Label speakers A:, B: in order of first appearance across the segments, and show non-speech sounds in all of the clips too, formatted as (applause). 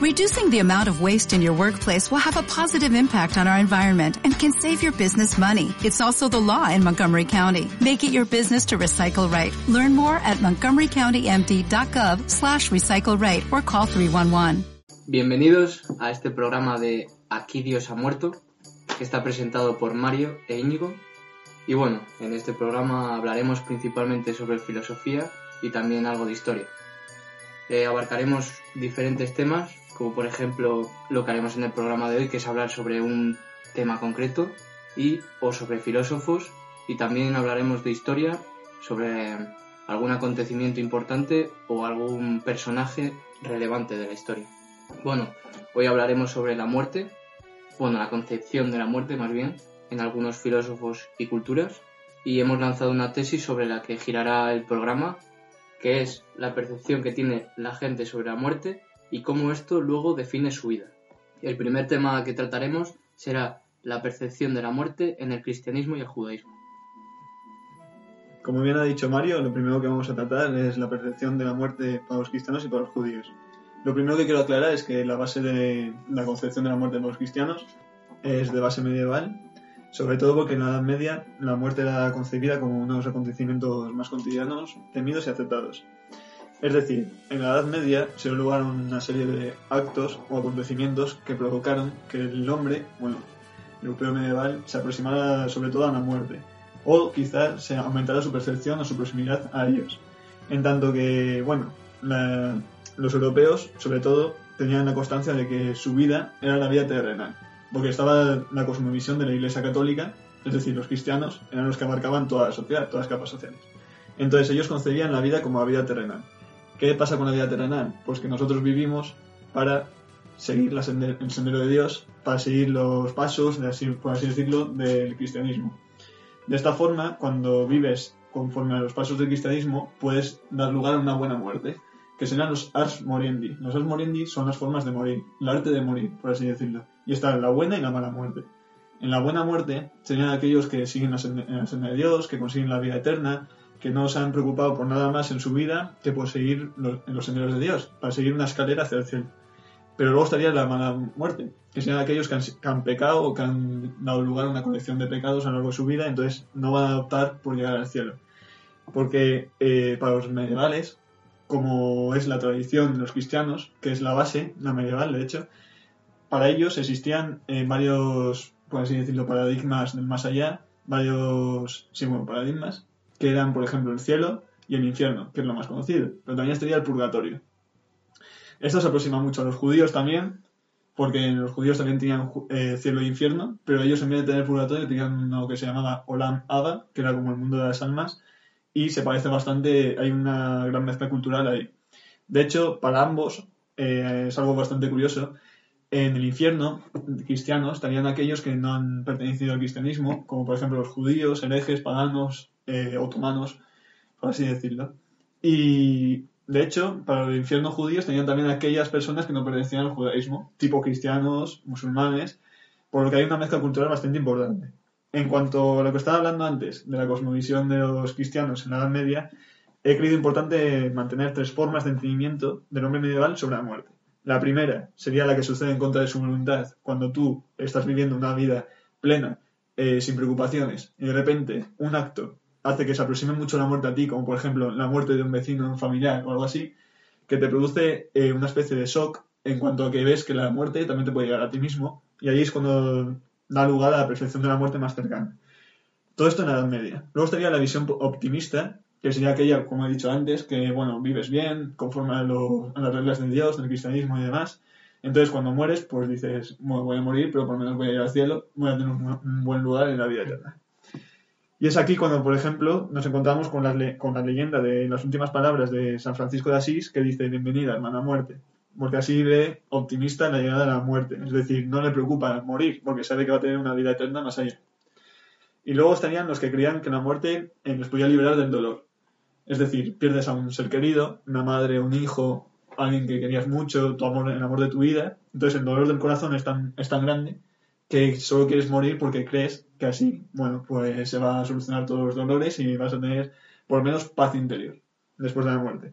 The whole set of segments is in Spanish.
A: Reducing the amount of waste in your workplace will have a positive impact on our environment and can save your business money. It's also the law in Montgomery County. Make it your business to recycle right. Learn more at montgomerycountymd.gov slash recycle right or call 311.
B: Bienvenidos a este programa de Aquí Dios ha muerto, que está presentado por Mario e Íñigo. Y bueno, en este programa hablaremos principalmente sobre filosofía y también algo de historia. Eh, abarcaremos diferentes temas, como por ejemplo lo que haremos en el programa de hoy, que es hablar sobre un tema concreto y o sobre filósofos y también hablaremos de historia, sobre algún acontecimiento importante o algún personaje relevante de la historia. Bueno, hoy hablaremos sobre la muerte, bueno, la concepción de la muerte más bien, en algunos filósofos y culturas, y hemos lanzado una tesis sobre la que girará el programa, que es la percepción que tiene la gente sobre la muerte y cómo esto luego define su vida. El primer tema que trataremos será la percepción de la muerte en el cristianismo y el judaísmo.
C: Como bien ha dicho Mario, lo primero que vamos a tratar es la percepción de la muerte para los cristianos y para los judíos. Lo primero que quiero aclarar es que la base de la concepción de la muerte para los cristianos es de base medieval, sobre todo porque en la Edad Media la muerte era concebida como uno de los acontecimientos más cotidianos, temidos y aceptados. Es decir, en la Edad Media se dio lugar una serie de actos o acontecimientos que provocaron que el hombre, bueno, el europeo medieval, se aproximara sobre todo a la muerte, o quizás se aumentara su percepción o su proximidad a ellos. En tanto que, bueno, los europeos, sobre todo, tenían la constancia de que su vida era la vida terrenal, porque estaba la cosmovisión de la Iglesia Católica, es decir, los cristianos eran los que abarcaban toda la sociedad, todas las capas sociales. Entonces ellos concebían la vida como la vida terrenal. ¿Qué pasa con la vida terrenal? Pues que nosotros vivimos para seguir el sendero de Dios, para seguir los pasos, por así decirlo, del cristianismo. De esta forma, cuando vives conforme a los pasos del cristianismo, puedes dar lugar a una buena muerte, que serán los ars moriendi. Los ars moriendi son las formas de morir, el arte de morir, por así decirlo. Y está la buena y la mala muerte. En la buena muerte serían aquellos que siguen la senda de Dios, que consiguen la vida eterna, que no se han preocupado por nada más en su vida que por seguir en los senderos de Dios, para seguir una escalera hacia el cielo. Pero luego estaría la mala muerte, que serían aquellos que han, pecado o que han dado lugar a una colección de pecados a lo largo de su vida, entonces no van a optar por llegar al cielo. Porque eh, para los medievales, como es la tradición de los cristianos, que es la base, la medieval de hecho, para ellos existían eh, varios, por así decirlo, paradigmas del más allá, varios, sí, bueno, paradigmas, que eran, por ejemplo, el cielo y el infierno, que es lo más conocido, pero también estaría el purgatorio. Esto se aproxima mucho a los judíos también, porque los judíos también tenían eh, cielo e infierno, pero ellos en vez de tener purgatorio tenían uno que se llamaba Olam Abba, que era como el mundo de las almas, y se parece bastante, hay una gran mezcla cultural ahí. De hecho, para ambos eh, es algo bastante curioso. En el infierno, cristianos estarían aquellos que no han pertenecido al cristianismo, como por ejemplo los judíos, herejes, paganos, eh, otomanos, por así decirlo. Y de hecho, para los infierno judíos tenían también aquellas personas que no pertenecían al judaísmo, tipo cristianos, musulmanes, por lo que hay una mezcla cultural bastante importante. En cuanto a lo que estaba hablando antes de la cosmovisión de los cristianos en la Edad Media, he creído importante mantener tres formas de entendimiento del hombre medieval sobre la muerte. La primera sería la que sucede en contra de su voluntad, cuando tú estás viviendo una vida plena, eh, sin preocupaciones, y de repente un acto hace que se aproxime mucho la muerte a ti, como por ejemplo la muerte de un vecino, un familiar o algo así, que te produce eh, una especie de shock en cuanto a que ves que la muerte también te puede llegar a ti mismo, y ahí es cuando da lugar a la percepción de la muerte más cercana. Todo esto en la Edad Media. Luego estaría la visión optimista, que sería aquella, como he dicho antes, que, bueno, vives bien, conforme a, las reglas de Dios, del cristianismo y demás. Entonces, cuando mueres, pues dices, voy a morir, pero por lo menos voy a ir al cielo, voy a tener un buen lugar en la vida eterna. Y es aquí cuando, por ejemplo, nos encontramos con la, con la leyenda de las últimas palabras de San Francisco de Asís que dice, bienvenida, hermana muerte, porque así ve optimista la llegada de la muerte, es decir, no le preocupa morir, porque sabe que va a tener una vida eterna más allá. Y luego estarían los que creían que la muerte eh, les podía liberar del dolor. Es decir, pierdes a un ser querido, una madre, un hijo, alguien que querías mucho, tu amor, el amor de tu vida. Entonces el dolor del corazón es tan, es tan grande que solo quieres morir porque crees que así, bueno, pues se va a solucionar todos los dolores y vas a tener por lo menos paz interior después de la muerte.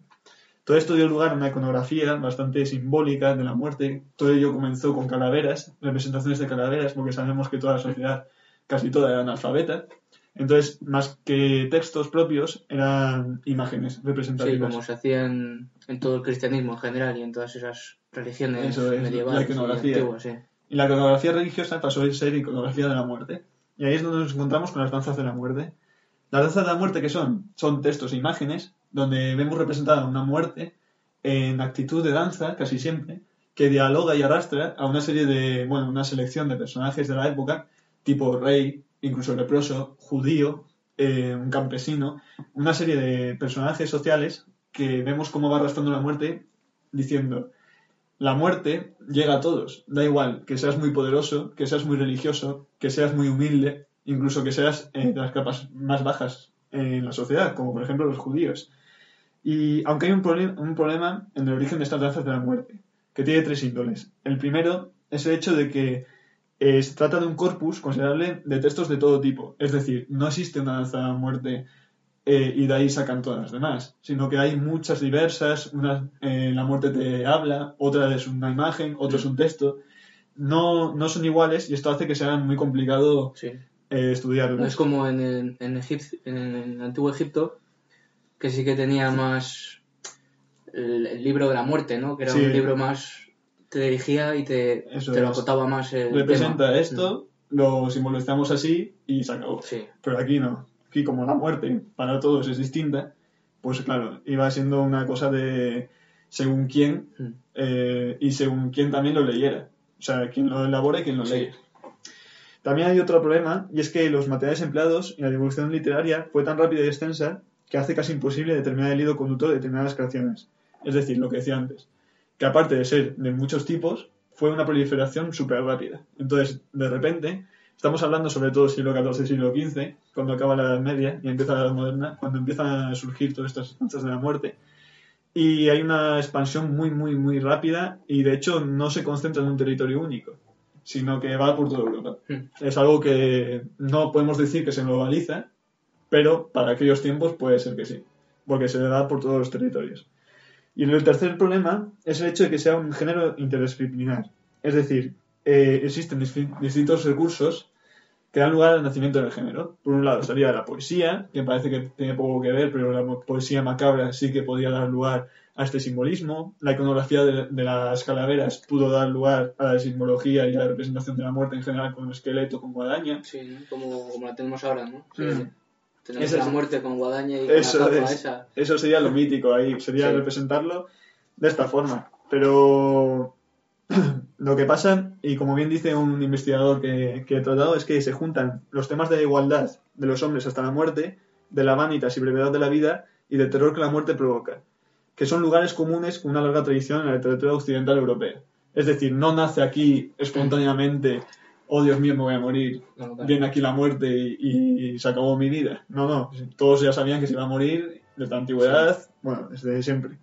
C: Todo esto dio lugar a una iconografía bastante simbólica de la muerte. Todo ello comenzó con calaveras, representaciones de calaveras, porque sabemos que toda la sociedad, casi toda, era analfabeta. Entonces, más que textos propios, eran imágenes
B: Sí,
C: representativas.
B: como se hacía en, todo el cristianismo en general y en todas esas religiones
C: Eso es, la
B: medievales y antiguas, sí.
C: Y la iconografía religiosa pasó a ser iconografía de la muerte. Y ahí es donde nos encontramos con las danzas de la muerte. Las danzas de la muerte, ¿qué son? Son textos e imágenes donde vemos representada una muerte en actitud de danza, casi siempre, que dialoga y arrastra a una serie de, bueno, una selección de personajes de la época, tipo rey, incluso leproso, judío, eh, un campesino, una serie de personajes sociales que vemos cómo va arrastrando la muerte diciendo, la muerte llega a todos, da igual que seas muy poderoso, que seas muy religioso, que seas muy humilde, incluso que seas eh, de las capas más bajas en la sociedad, como por ejemplo los judíos. Y aunque hay un, un problema en el origen de estas danzas de la muerte, que tiene tres índoles. El primero es el hecho de que eh, se trata de un corpus considerable de textos de todo tipo. Es decir, no existe una danza de la muerte eh, y de ahí sacan todas las demás, sino que hay muchas diversas, una, eh, la muerte te habla, otra es una imagen, otro es un texto, no, no son iguales y esto hace que sea muy complicado
B: Sí.
C: eh, estudiarlas.
B: No es como en, el- en, en el antiguo Egipto, que sí que tenía más el, el libro de la muerte, ¿no? Que era un libro más... te dirigía y te,
C: Eso
B: te lo acotaba más el
C: Representa
B: tema.
C: esto, lo simbolizamos así y se acabó.
B: Mm.
C: Pero aquí no. Aquí como la muerte para todos es distinta, pues claro, iba siendo una cosa de según quién
B: Mm.
C: eh, y según quién también lo leyera. O sea, quien lo elabora y quien lo
B: Sí.
C: lee. También hay otro problema, y es que los materiales empleados y la divulgación literaria fue tan rápida y extensa que hace casi imposible determinar el hilo conductor de determinadas creaciones. Es decir, lo que decía antes, que aparte de ser de muchos tipos, fue una proliferación súper rápida. Entonces, de repente, estamos hablando sobre todo siglo XIV, siglo XV, cuando acaba la Edad Media y empieza la Edad Moderna, cuando empiezan a surgir todas estas danzas de la muerte. Y hay una expansión muy, muy, muy rápida y de hecho no se concentra en un territorio único, sino que va por toda Europa.
B: Mm.
C: Es algo que no podemos decir que se globaliza, pero para aquellos tiempos puede ser que sí, porque se da por todos los territorios. Y el tercer problema es el hecho de que sea un género interdisciplinar. Es decir, eh, existen distin- distintos recursos que dan lugar al nacimiento del género. Por un lado estaría la poesía, que parece que tiene poco que ver, pero la poesía macabra sí que podía dar lugar a este simbolismo. La iconografía de, de las calaveras pudo dar lugar a la simbología y a la representación de la muerte en general con esqueleto, con guadaña.
B: Sí, como, como la tenemos ahora, ¿no? Sí,
C: Mm.
B: Tenemos
C: Esa
B: la muerte con guadaña y con
C: Eso
B: la capa
C: es.
B: esa.
C: Eso sería lo mítico ahí, sería
B: Sí.
C: representarlo de esta forma. Pero (clears throat) lo que pasa, y como bien dice un investigador que, que he tratado, es que se juntan los temas de igualdad de los hombres hasta la muerte, de la vanitas y brevedad de la vida y del terror que la muerte provoca, que son lugares comunes con una larga tradición en la literatura occidental europea. Es decir, no nace aquí espontáneamente, oh Dios mío, me voy a morir,
B: No,
C: viene aquí la muerte y, y se acabó mi vida. No, no, todos ya sabían que se iba a morir desde la antigüedad, bueno, desde siempre.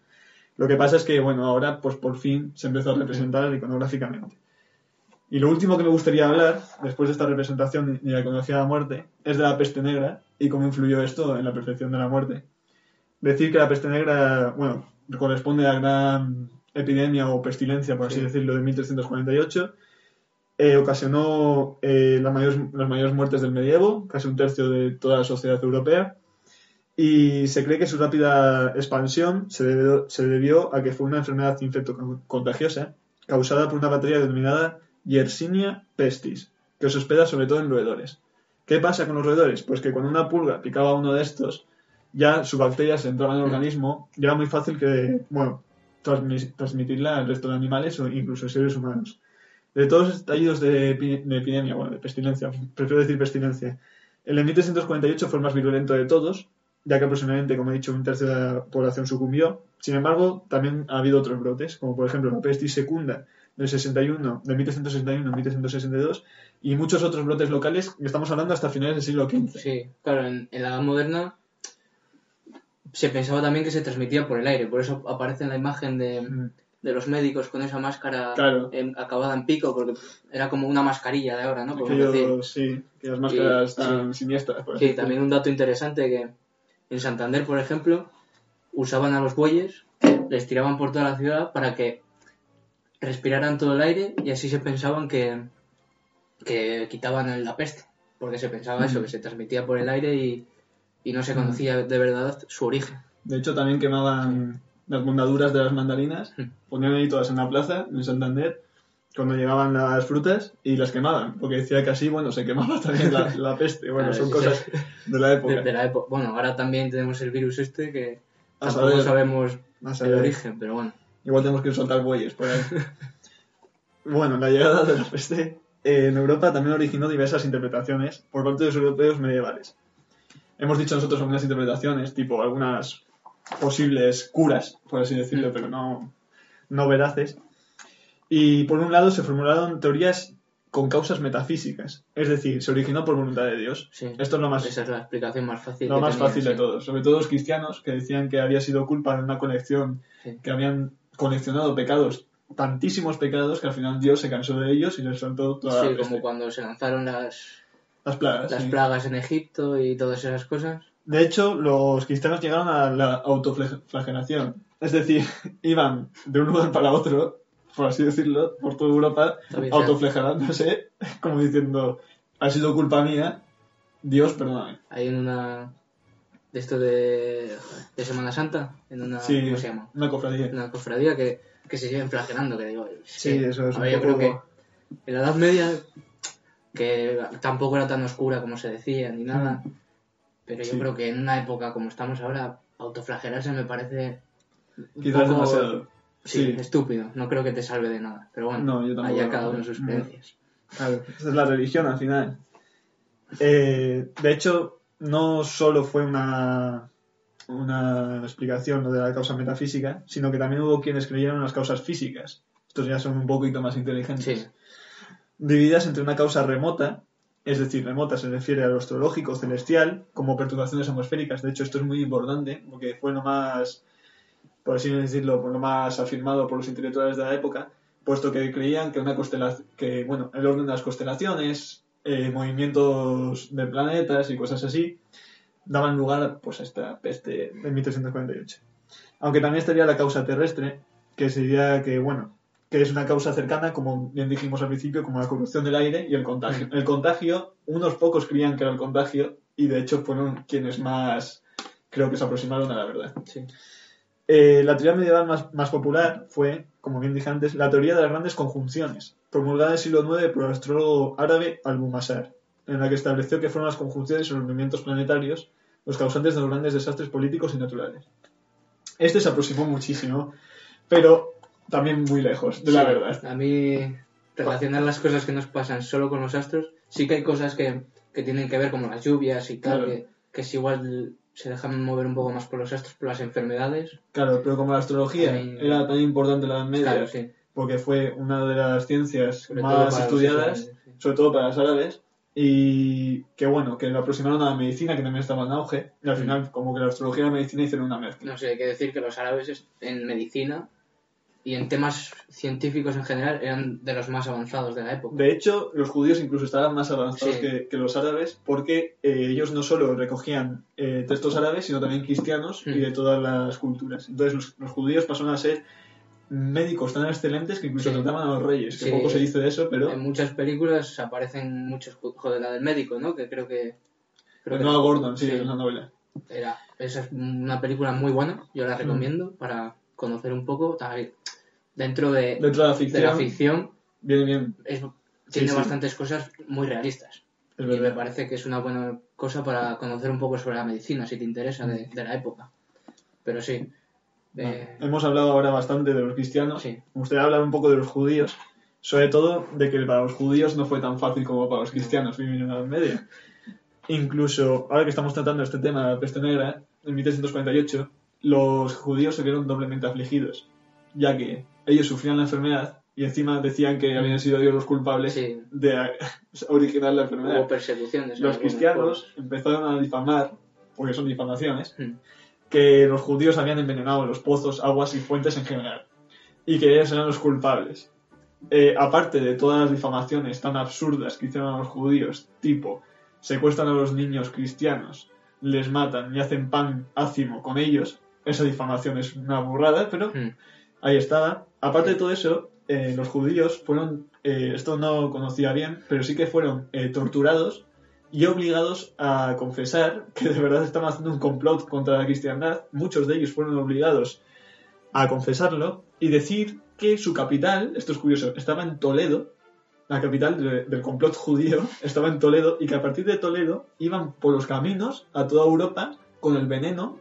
C: Lo que pasa es que, bueno, ahora pues por fin se empezó a representar iconográficamente. Y lo último que me gustaría hablar, después de esta representación y la iconografía de la muerte, es de la peste negra y cómo influyó esto en la percepción de la muerte. Decir que la peste negra, bueno, corresponde a la gran epidemia o pestilencia, por así
B: Sí.
C: decirlo, de 1348, eh, ocasionó eh, la mayor- las mayores muertes del medievo, casi un tercio de toda la sociedad europea, y se cree que su rápida expansión se debió, se debió a que fue una enfermedad infecto-contagiosa causada por una bacteria denominada Yersinia pestis, que se hospeda sobre todo en roedores. ¿Qué pasa con los roedores? Pues que cuando una pulga picaba a uno de estos, ya su bacteria se entraba en el organismo y era muy fácil que, bueno, transmi- transmitirla al resto de animales o incluso seres humanos. De todos los estallidos de, epi- de epidemia, bueno, de pestilencia, prefiero decir pestilencia, el de 1348 fue el más virulento de todos, ya que aproximadamente, como he dicho, un tercio de la población sucumbió. Sin embargo, también ha habido otros brotes, como por ejemplo la pestis secunda del 61, de 1361 a 1362, y muchos otros brotes locales que estamos hablando hasta finales del siglo XV.
B: Sí, claro, en, en la Edad Moderna se pensaba también que se transmitía por el aire, por eso aparece en la imagen de,
C: Mm.
B: de los médicos con esa máscara
C: Claro.
B: en- acabada en pico, porque era como una mascarilla de ahora, ¿no? Decir.
C: Aquellos, sí, aquellas máscaras
B: Y-
C: tan siniestras. por
B: Sí, también un dato interesante que en Santander, por ejemplo, usaban a los bueyes, les tiraban por toda la ciudad para que respiraran todo el aire y así se pensaban que, que quitaban la peste, porque se pensaba eso, que se transmitía por el aire y, y no se conocía de verdad su origen.
C: De hecho, también quemaban las mondaduras de las mandarinas, ponían ahí todas en la plaza, en Santander, cuando llegaban las frutas y las quemaban, porque decía que así, bueno, se quemaba (laughs) también la, la peste. Bueno,
B: Claro,
C: son
B: sí,
C: cosas
B: sí.
C: de la época.
B: De, de la época. Bueno, ahora también tenemos el virus este que
C: A
B: tampoco
C: saber.
B: sabemos
C: A
B: el
C: saber.
B: origen, pero bueno.
C: Igual tenemos que soltar bueyes por ahí. (laughs) bueno, la llegada de la peste eh, en Europa también originó diversas interpretaciones por parte de los europeos medievales. Hemos dicho nosotros algunas interpretaciones, tipo algunas posibles curas, por así decirlo,
B: Mm.
C: pero no, no veraces. Y por un lado se formularon teorías con causas metafísicas, es decir, se originó por voluntad de Dios.
B: Sí.
C: Esto es lo más
B: Esa es la explicación más fácil.
C: lo
B: que
C: más
B: tenía,
C: fácil de
B: sí.
C: todo. Sobre todo los cristianos que decían que había sido culpa de una colección,
B: Sí.
C: que habían coleccionado pecados, tantísimos pecados, que al final Dios se cansó de ellos y les soltó toda
B: Sí,
C: la
B: como cuando se lanzaron las,
C: las plagas.
B: las plagas en Egipto y todas esas cosas.
C: De hecho, los cristianos llegaron a la autoflagelación. Es decir, (laughs) iban de un lugar para otro, por así decirlo, por toda Europa, autoflagelándose, (laughs) como diciendo, ha sido culpa mía, Dios, perdóname.
B: Hay en una. de esto de. de Semana Santa, en una.
C: Sí,
B: ¿Cómo se llama?
C: una cofradía.
B: Una cofradía que, que se siguen flagelando, que digo.
C: Sí, eso es
B: a
C: un
B: ver, yo creo que en la Edad Media, que tampoco era tan oscura como se decía, ni nada, pero yo
C: Mm. Sí.
B: creo que en una época como estamos ahora, autoflagelarse me parece.
C: Quizás
B: poco-
C: demasiado.
B: Sí,
C: Sí.
B: estúpido. No creo que te salve de nada. Pero bueno,
C: No, yo lo
B: cada uno sus creencias.
C: Claro, esa es la religión al final. Eh, de hecho, no solo fue una, una explicación de la causa metafísica, sino que también hubo quienes creyeron en las causas físicas. Estos ya son un poquito más inteligentes.
B: Sí,
C: Divididas entre una causa remota, es decir, remota se refiere a lo astrológico celestial, como perturbaciones atmosféricas. De hecho, esto es muy importante, porque fue lo más, por así decirlo, por lo más afirmado por los intelectuales de la época, puesto que creían que una constelación, que, bueno, el orden de las constelaciones, eh, movimientos de planetas y cosas así, daban lugar pues, a esta peste de 1348. Aunque también estaría la causa terrestre, que sería que, bueno, que es una causa cercana, como bien dijimos al principio, como la corrupción del aire y el contagio. El contagio, unos pocos creían que era el contagio y de hecho fueron quienes más creo que se aproximaron a la verdad.
B: sí.
C: Eh, la teoría medieval más, más popular fue, como bien dije antes, la teoría de las grandes conjunciones, promulgada en el siglo IX por el astrólogo árabe Al-Bumasar, en la que estableció que fueron las conjunciones y los movimientos planetarios los causantes de los grandes desastres políticos y naturales. Este se aproximó muchísimo, pero también muy lejos de la verdad.
B: A mí, relacionar las cosas que nos pasan solo con los astros, sí que hay cosas que, que tienen que ver, como las lluvias y tal,
C: Claro.
B: que, que es igual se dejan mover un poco más por los astros, por las enfermedades.
C: Claro, pero como la astrología
B: También-
C: era tan importante en la Edad Media,
B: Claro, sí.
C: porque fue una de las ciencias
B: Sobre
C: más estudiadas,
B: sí.
C: sobre todo para los árabes, y que bueno, que lo aproximaron a la medicina, que también estaba en auge, y al
B: Mm.
C: final como que la astrología y la medicina hicieron una mezcla.
B: No sé, hay que decir que los árabes es- en medicina y en temas científicos en general eran de los más avanzados de la época.
C: De hecho, los judíos incluso estaban más avanzados
B: Sí.
C: que, que los árabes, porque eh, ellos no solo recogían eh, textos árabes, sino también cristianos
B: Mm.
C: y de todas las culturas. Entonces los, los judíos pasaron a ser médicos tan excelentes que incluso
B: Sí.
C: trataban a los reyes, que
B: Sí.
C: poco se dice de eso, pero...
B: En muchas películas aparecen muchos... Joder, la del médico, ¿no? Que creo que... Creo que
C: Noah Gordon, sí, es la novela.
B: era, esa es una película muy buena, yo
C: Mm.
B: la recomiendo para conocer un poco. tal- Dentro de,
C: Dentro de la
B: de
C: ficción,
B: la ficción
C: viene bien,
B: es- tiene
C: sí.
B: bastantes cosas muy realistas.
C: es
B: Y me parece que es una buena cosa para conocer un poco sobre la medicina, si te interesa, de, de la época. Pero sí. eh,
C: Hemos hablado ahora bastante de los cristianos.
B: Sí.
C: Me gustaría hablar un poco de los judíos. Sobre todo de que para los judíos no fue tan fácil como para los cristianos vivir en la Edad Media. Incluso, ahora que estamos tratando este tema de la peste negra, en 1348, los judíos se vieron doblemente afligidos, ya que ellos sufrían la enfermedad y encima decían que habían sido ellos los culpables
B: Sí.
C: de (laughs) originar la enfermedad.
B: hubo persecuciones. en
C: Los cristianos empezaron a difamar, porque son difamaciones,
B: Mm.
C: que los judíos habían envenenado los pozos, aguas y fuentes en general, y que ellos eran los culpables. Eh, aparte de todas las difamaciones tan absurdas que hicieron a los judíos, tipo secuestran a los niños cristianos, les matan y hacen pan ácimo con ellos, esa difamación es una burrada, pero
B: Mm.
C: Ahí estaba. Aparte de todo eso, eh, los judíos fueron, eh, esto no conocía bien, pero sí que fueron eh, torturados y obligados a confesar que de verdad estaban haciendo un complot contra la cristiandad. Muchos de ellos fueron obligados a confesarlo y decir que su capital, esto es curioso, estaba en Toledo, la capital de- del complot judío estaba en Toledo y que a partir de Toledo iban por los caminos a toda Europa con el veneno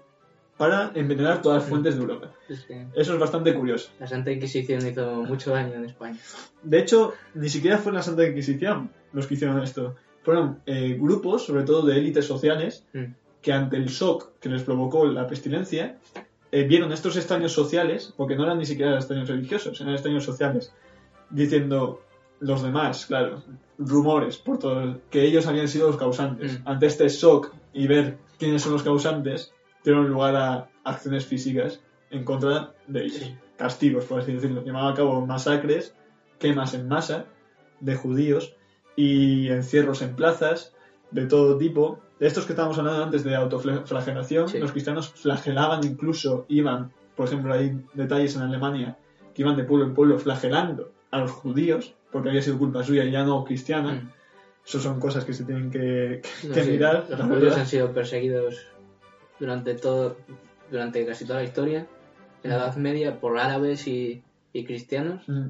C: para envenenar todas las fuentes de Europa.
B: Es que
C: Eso es bastante curioso.
B: la Santa Inquisición hizo mucho daño en España.
C: De hecho, ni siquiera fue la Santa Inquisición los que hicieron esto. Fueron eh, grupos, sobre todo de élites sociales,
B: Mm.
C: que ante el shock que les provocó la pestilencia, eh, vieron estos extraños sociales, porque no eran ni siquiera extraños religiosos, eran extraños sociales, diciendo los demás, claro, rumores, por todo, que ellos habían sido los causantes.
B: Mm.
C: Ante este shock y ver quiénes son los causantes, dieron lugar a acciones físicas en contra de ellos.
B: Sí.
C: Castigos, por así decirlo. Llevaban a cabo masacres, quemas en masa de judíos y encierros en plazas de todo tipo. De estos que estábamos hablando antes de autoflagelación,
B: Sí.
C: los cristianos flagelaban incluso, iban, por ejemplo, hay detalles en Alemania que iban de pueblo en pueblo flagelando a los judíos porque había sido culpa suya y ya no cristiana.
B: Mm.
C: Eso son cosas que se tienen que, que-
B: No,
C: que
B: sí,
C: mirar.
B: Los judíos han sido perseguidos durante todo, durante casi toda la historia. En la Edad Media, por árabes y, y cristianos,
C: Mm.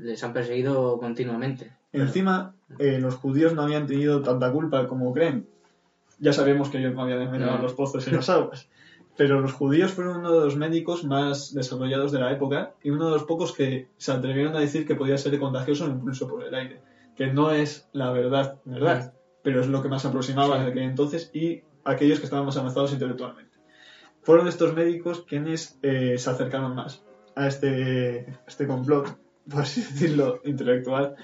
B: les han perseguido continuamente.
C: Encima, eh, los judíos no habían tenido tanta culpa como creen. Ya sabemos que ellos no habían envenenado
B: No.
C: los pozos y las aguas. Pero los judíos fueron uno de los médicos más desarrollados de la época y uno de los pocos que se atrevieron a decir que podía ser contagioso incluso por el aire. Que no es la verdad, verdad, pero es lo que más aproximaba
B: Sí.
C: de aquel entonces y aquellos que estaban más avanzados intelectualmente. Fueron estos médicos quienes eh, se acercaron más a este, este complot, (laughs) por así decirlo, intelectual.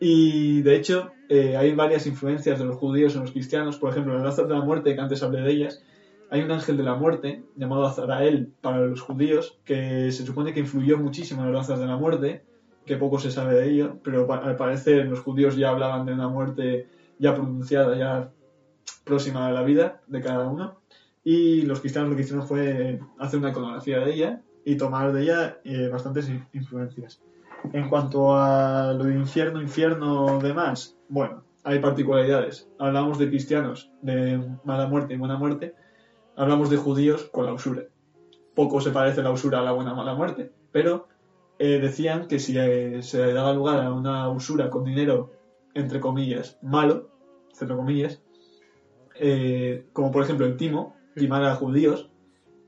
C: Y de hecho, eh, hay varias influencias de los judíos en los cristianos. Por ejemplo, las danzas de la muerte, que antes hablé de ellas, hay un ángel de la muerte llamado Azarael para los judíos, que se supone que influyó muchísimo en las danzas de la muerte, que poco se sabe de ello, pero al parecer los judíos ya hablaban de una muerte ya pronunciada, ya próxima a la vida de cada uno. Y los cristianos lo que hicieron fue hacer una iconografía de ella y tomar de ella eh, bastantes in- influencias. En cuanto a lo de infierno, infierno, demás, bueno, hay particularidades. Hablamos de cristianos de mala muerte y buena muerte. Hablamos de judíos con la usura. Poco se parece la usura a la buena mala muerte, pero eh, decían que si eh, se daba lugar a una usura con dinero, entre comillas, malo, entre comillas, eh, como por ejemplo el timo, timar a judíos,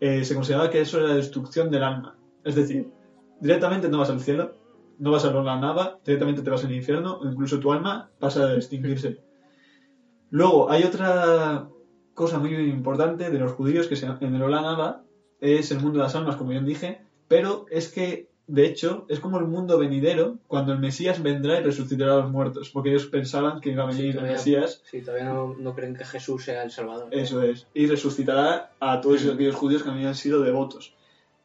C: eh, se consideraba que eso era la destrucción del alma. Es decir, directamente no vas al cielo, no vas a la nava, directamente te vas al infierno, o incluso tu alma pasa a extinguirse. Luego, hay otra cosa muy importante de los judíos que se, en el Olanaba es el mundo de las almas, como bien dije, pero es que, de hecho, es como el mundo venidero cuando el Mesías vendrá y resucitará a los muertos, porque ellos pensaban que iba a venir el
B: todavía-
C: Mesías
B: Sí, todavía no, no creen que Jesús sea el Salvador.
C: eso es. Y resucitará a todos aquellos judíos que habían sido devotos.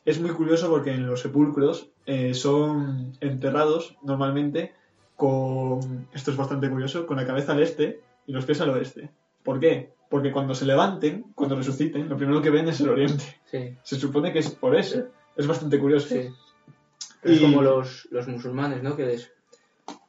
C: Es muy curioso porque en los sepulcros eh, son enterrados normalmente con, esto es bastante curioso, con la cabeza al este y los pies al oeste. ¿Por qué? Porque cuando se levanten, cuando resuciten, lo primero que ven es el oriente.
B: Sí,
C: Se supone que es por eso. Es bastante curioso.
B: sí. Es como los, los musulmanes, ¿no? Que les,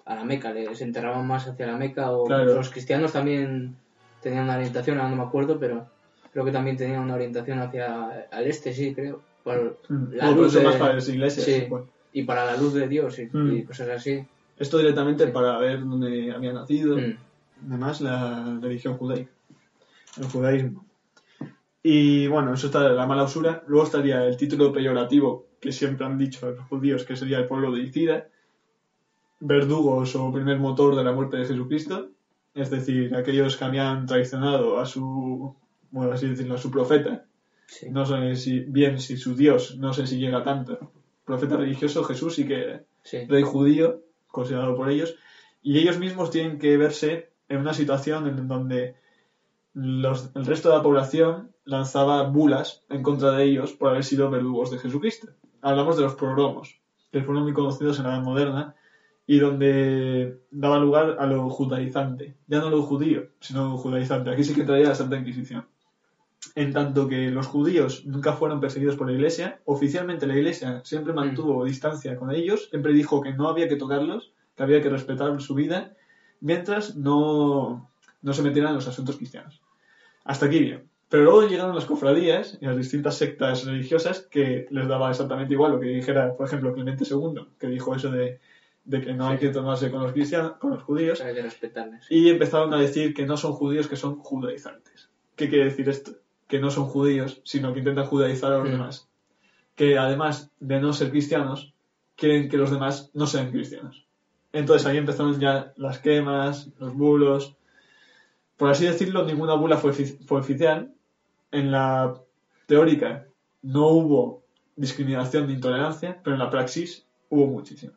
B: a la Meca, les enterraban más hacia la Meca. O
C: Claro.
B: los cristianos también tenían una orientación, ahora no me acuerdo, pero creo que también tenían una orientación hacia el este, sí, creo. Por
C: Mm.
B: la
C: O
B: luz de-
C: más para las iglesias.
B: Sí.
C: Bueno,
B: y para la luz de Dios y,
C: Mm.
B: y cosas así.
C: esto directamente
B: Sí.
C: para ver dónde había nacido.
B: Mm.
C: además la religión judaica, el judaísmo. Y bueno, eso está la mala usura. Luego estaría el título peyorativo que siempre han dicho los judíos, que sería el pueblo de Icida, verdugos o primer motor de la muerte de Jesucristo, es decir, aquellos que habían traicionado a su, bueno, así decirlo, a su profeta.
B: Sí.
C: No sé si bien si su Dios, no sé si llega tanto. Profeta religioso Jesús sí que era
B: Sí.
C: rey judío, considerado por ellos, y ellos mismos tienen que verse en una situación en donde los- el resto de la población lanzaba bulas en contra de ellos por haber sido verdugos de Jesucristo. Hablamos de los progromos, que fueron muy conocidos en la Edad Moderna y donde daba lugar a lo judaizante, ya no lo judío, sino lo judaizante. Aquí sí que traía la Santa Inquisición. en tanto que los judíos nunca fueron perseguidos por la iglesia, oficialmente la iglesia siempre mantuvo distancia con ellos, siempre dijo que no había que tocarlos, que había que respetar su vida, mientras no, no se metieran en los asuntos cristianos. Hasta aquí bien. Pero luego llegaron las cofradías y las distintas sectas religiosas que les daba exactamente igual lo que dijera, por ejemplo, Clemente II, que dijo eso de, de que no hay que tomarse con los cristianos, con los judíos.
B: Hay que respetarles.
C: Y empezaron a decir que no son judíos, que son judaizantes. ¿Qué quiere decir esto? Que no son judíos, sino que intentan judaizar a los demás. Que además de no ser cristianos, quieren que los demás no sean cristianos. Entonces ahí empezaron ya las quemas, los bulos. Por así decirlo, ninguna bula fue, fue oficial. En la teórica no hubo discriminación ni intolerancia, pero en la praxis hubo muchísimo.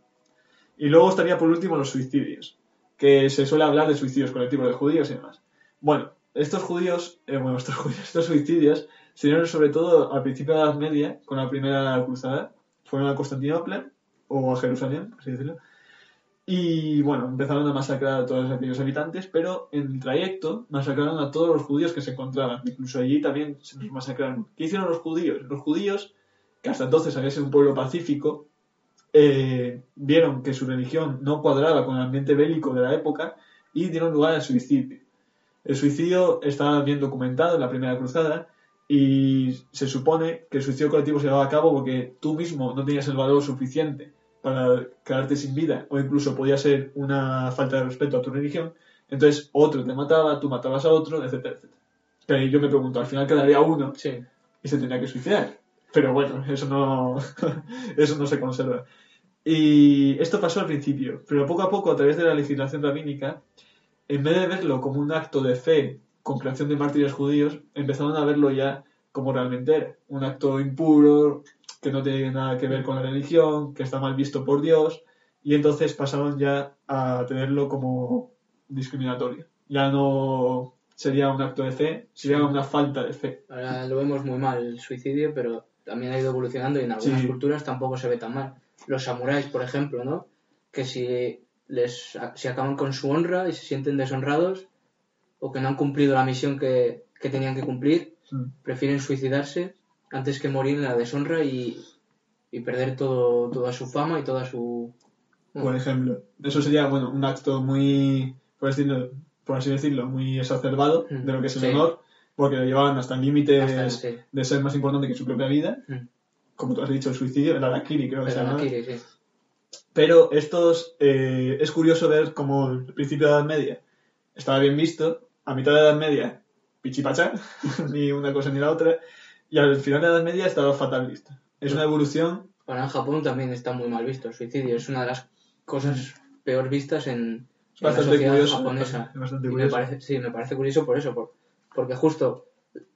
C: Y luego estaría por último los suicidios, que se suele hablar de suicidios colectivos de judíos y demás. Bueno, estos judíos, eh, bueno, estos (laughs) judíos, estos suicidios se dieron sobre todo al principio de la Edad Media, con la primera cruzada. Fueron a Constantinopla o a Jerusalén, por así decirlo. Y bueno, empezaron a masacrar a todos aquellos habitantes, pero en el trayecto masacraron a todos los judíos que se encontraban. Incluso allí también se los masacraron. ¿Qué hicieron los judíos? Los judíos, que hasta entonces había sido un pueblo pacífico, eh, vieron que su religión no cuadraba con el ambiente bélico de la época y dieron lugar al suicidio. El suicidio estaba bien documentado en la primera cruzada y se supone que el suicidio colectivo se llevaba a cabo porque tú mismo no tenías el valor suficiente para quedarte sin vida o incluso podía ser una falta de respeto a tu religión. Entonces otro te mataba, tú matabas a otro, etcétera, etcétera. Pero yo me pregunto, al final quedaría uno
B: Sí.
C: y se tenía que suicidar. Pero bueno, eso no, (laughs) eso no se conserva. Y esto pasó al principio, pero poco a poco, a través de la legislación rabínica, en vez de verlo como un acto de fe con creación de mártires judíos, empezaron a verlo ya como realmente era. Un acto impuro, que no tiene nada que ver con la religión, que está mal visto por Dios, y entonces pasaron ya a tenerlo como discriminatorio. Ya no sería un acto de fe, sería una falta de fe.
B: Ahora lo vemos muy mal el suicidio, pero también ha ido evolucionando y en algunas
C: Sí.
B: culturas tampoco se ve tan mal. Los samuráis, por ejemplo, ¿no? Que si les si acaban con su honra y se sienten deshonrados o que no han cumplido la misión que, que tenían que cumplir,
C: Mm.
B: prefieren suicidarse antes que morir en la deshonra y, y perder todo, toda su fama y toda su...
C: por ejemplo. Eso sería, bueno, un acto muy, por, decirlo- por así decirlo, muy exacerbado
B: Mm,
C: de lo que es el
B: sí.
C: honor, porque lo llevaban hasta
B: Hasta, sí.
C: de ser más importante que su propia vida,
B: Mm.
C: como tú has dicho, el suicidio, el harakiri creo que se llama.
B: sí.
C: Pero estos, eh, es curioso ver cómo el principio de la Edad Media estaba bien visto, a mitad de la Edad Media, pichipachá, (laughs) ni una cosa ni la otra, y al final de la Edad Media estaba fatal visto. Es una evolución
B: Ahora en Japón también está muy mal visto el suicidio. Es una de las cosas peor vistas en, en la sociedad
C: curioso,
B: japonesa.
C: es bastante
B: Y me parece, sí, me parece curioso por eso, por- porque justo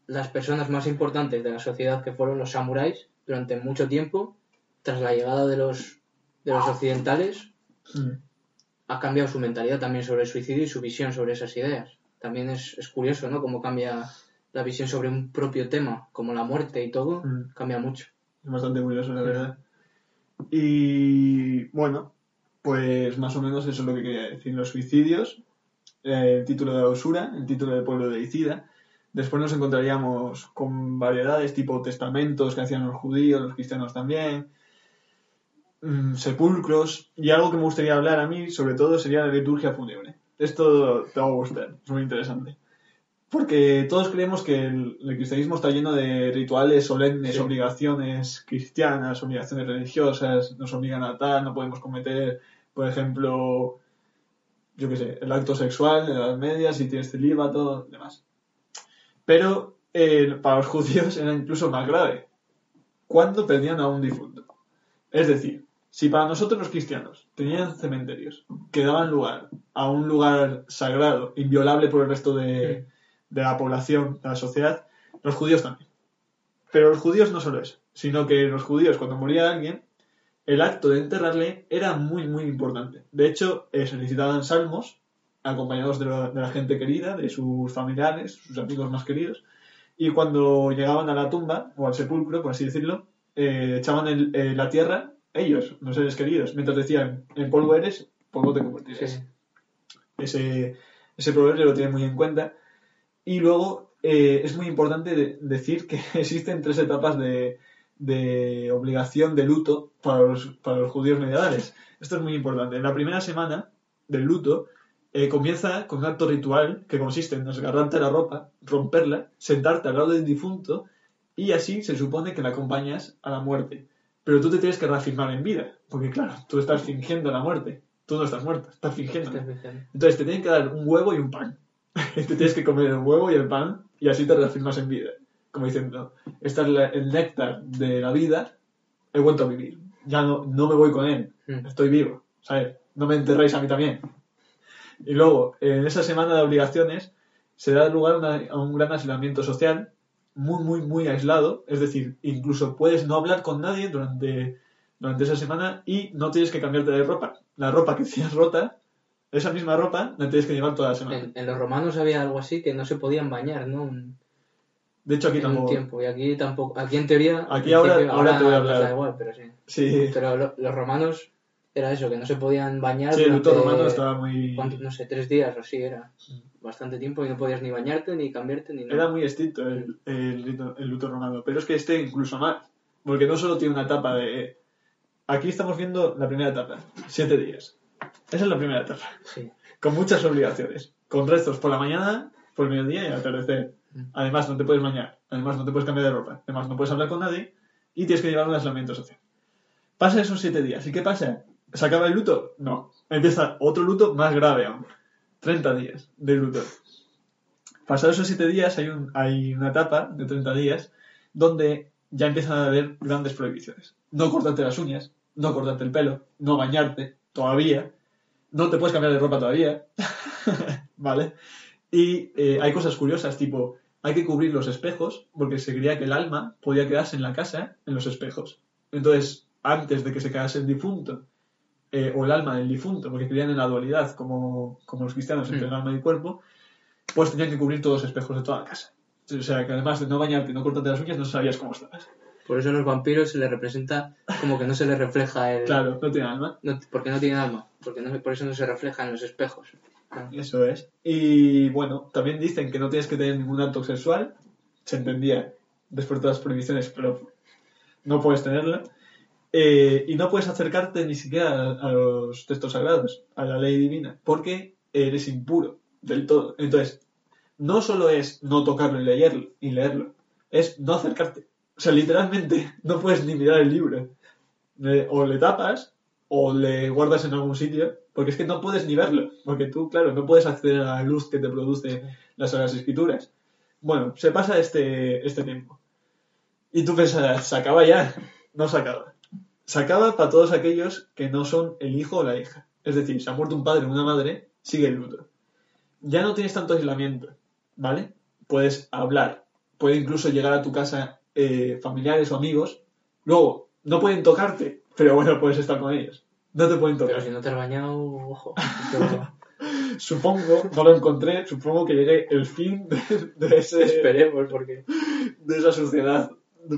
B: las personas más importantes de la sociedad que fueron los samuráis durante mucho tiempo, tras la llegada de los, de los occidentales,
C: Mm.
B: ha cambiado su mentalidad también sobre el suicidio y su visión sobre esas ideas. También es, es curioso, ¿no? Cómo cambia la visión sobre un propio tema, como la muerte y todo,
C: Mm.
B: cambia mucho.
C: Es bastante curioso, la verdad. Y bueno, pues más o menos eso es lo que quería decir. Los suicidios, eh, el título de la usura, el título del pueblo de Icida. Después nos encontraríamos con variedades tipo testamentos que hacían los judíos, los cristianos también, mm, sepulcros. Y algo que me gustaría hablar a mí, sobre todo, sería la liturgia fúnebre. Esto te va a gustar, es muy interesante. Porque todos creemos que el, el cristianismo está lleno de rituales solemnes,
B: Sí.
C: obligaciones cristianas, obligaciones religiosas, nos obligan a tal, no podemos cometer, por ejemplo, yo qué sé, el acto sexual en la Edad Media, si tienes celíbato, demás. Pero eh, para los judíos era incluso más grave. ¿Cuándo perdían a un difunto? Es decir, si para nosotros los cristianos tenían cementerios que daban lugar a un lugar sagrado, inviolable por el resto de, de la población, de la sociedad, los judíos también. Pero los judíos no solo eso, sino que los judíos cuando moría alguien, el acto de enterrarle era muy, muy importante. De hecho, eh, se necesitaban salmos acompañados de la, de la gente querida, de sus familiares, sus amigos más queridos, y cuando llegaban a la tumba, o al sepulcro, por así decirlo, eh, echaban el- eh, la tierra, ellos, los seres queridos, mientras decían, en polvo eres, polvo te convertirás
B: Sí.
C: ese, ese proverbio lo tiene muy en cuenta. Y luego eh, es muy importante de- decir que (laughs) existen tres etapas de, de obligación de luto para los, para los judíos medievales. Esto es muy importante. En la primera semana del luto eh, comienza con un acto ritual que consiste en desgarrarte la ropa, romperla, sentarte al lado del difunto y así se supone que la acompañas a la muerte. Pero tú te tienes que reafirmar en vida, porque claro, tú estás fingiendo la muerte. Tú no estás muerto, estás fingiendo. Entonces te tienen que dar un huevo y un pan. (laughs) te tienes que comer el huevo y el pan y así te reafirmas en vida. Como diciendo, este es la- el néctar de la vida, he vuelto a vivir. Ya no, no me voy con él,
B: Mm.
C: estoy vivo, ¿sabes? No me enterréis a mí también. Y luego, en esa semana de obligaciones, se da lugar una- a un gran aislamiento social, muy, muy, muy aislado. Es decir, incluso puedes no hablar con nadie durante, durante esa semana y no tienes que cambiarte de ropa. La ropa que tienes rota, esa misma ropa, la tienes que llevar toda la semana.
B: En, en los romanos había algo así que no se podían bañar, ¿no?
C: De hecho, aquí
B: en un
C: tampoco.
B: tiempo. Y aquí tampoco. Aquí en teoría.
C: Aquí ahora-
B: principio,
C: ahora te voy a hablar.
B: da igual, pero sí.
C: Sí,
B: Pero lo- los romanos era eso, que no se podían bañar.
C: sí el luto
B: durante,
C: romano estaba muy.
B: No sé, tres días o así era. Bastante tiempo y no podías ni bañarte, ni cambiarte, ni nada.
C: Era muy estricto el, el luto romano, pero es que este incluso más, porque no solo tiene una etapa de... Aquí estamos viendo la primera etapa, siete días. Esa es la primera etapa,
B: Sí.
C: con muchas obligaciones, con restos por la mañana, por el mediodía y al atardecer. Además no te puedes bañar, además no te puedes cambiar de ropa, además no puedes hablar con nadie y tienes que llevar un aislamiento social. Pasa esos siete días, ¿y qué pasa? ¿Se acaba el luto? No, empieza otro luto más grave aún. 30 días de luto. Pasados esos 7 días hay, un, hay una etapa de 30 días donde ya empiezan a haber grandes prohibiciones. No cortarte las uñas, no cortarte el pelo, no bañarte todavía, no te puedes cambiar de ropa todavía, (laughs) ¿vale? Y eh, hay cosas curiosas, tipo, hay que cubrir los espejos porque se creía que el alma podía quedarse en la casa en los espejos. Entonces, antes de que se quedase el difunto, eh, o el alma del difunto, porque creían en la dualidad, como, como los cristianos, entre
B: Mm.
C: el alma y el cuerpo, pues tenían que cubrir todos los espejos de toda la casa. O sea, que además de no bañarte y no cortarte las uñas, no sabías cómo estabas.
B: Por eso a los vampiros se les representa como que no se les refleja el.
C: Claro, no tiene alma.
B: No- porque no tienen alma. Porque no- por eso no se refleja en los espejos.
C: Eso es. Y bueno, también dicen que no tienes que tener ningún acto sexual. Se entendía después de todas las prohibiciones, pero no puedes tenerlo. Eh, y no puedes acercarte ni siquiera a, a los textos sagrados, a la ley divina, porque eres impuro del todo. Entonces, no solo es no tocarlo y leerlo, y leerlo es no acercarte. O sea, literalmente (laughs) no puedes ni mirar el libro. O le tapas o le guardas en algún sitio, porque es que no puedes ni verlo, porque tú, claro, no puedes acceder a la luz que te produce las Escrituras. Bueno, se pasa este, este tiempo. Y tú piensas, se acaba ya. No se acaba. Se acaba para todos aquellos que no son el hijo o la hija. Es decir, si ha muerto un padre o una madre, sigue el luto. Ya no tienes tanto aislamiento, ¿vale? Puedes hablar, puede incluso llegar a tu casa eh, familiares o amigos. Luego, no pueden tocarte, pero bueno, puedes estar con ellos. No te pueden tocar.
B: Pero si no te has bañado, ojo. (laughs)
C: Supongo, no lo encontré, supongo que llegue el fin de, de ese,
B: esperemos, porque.
C: de esa suciedad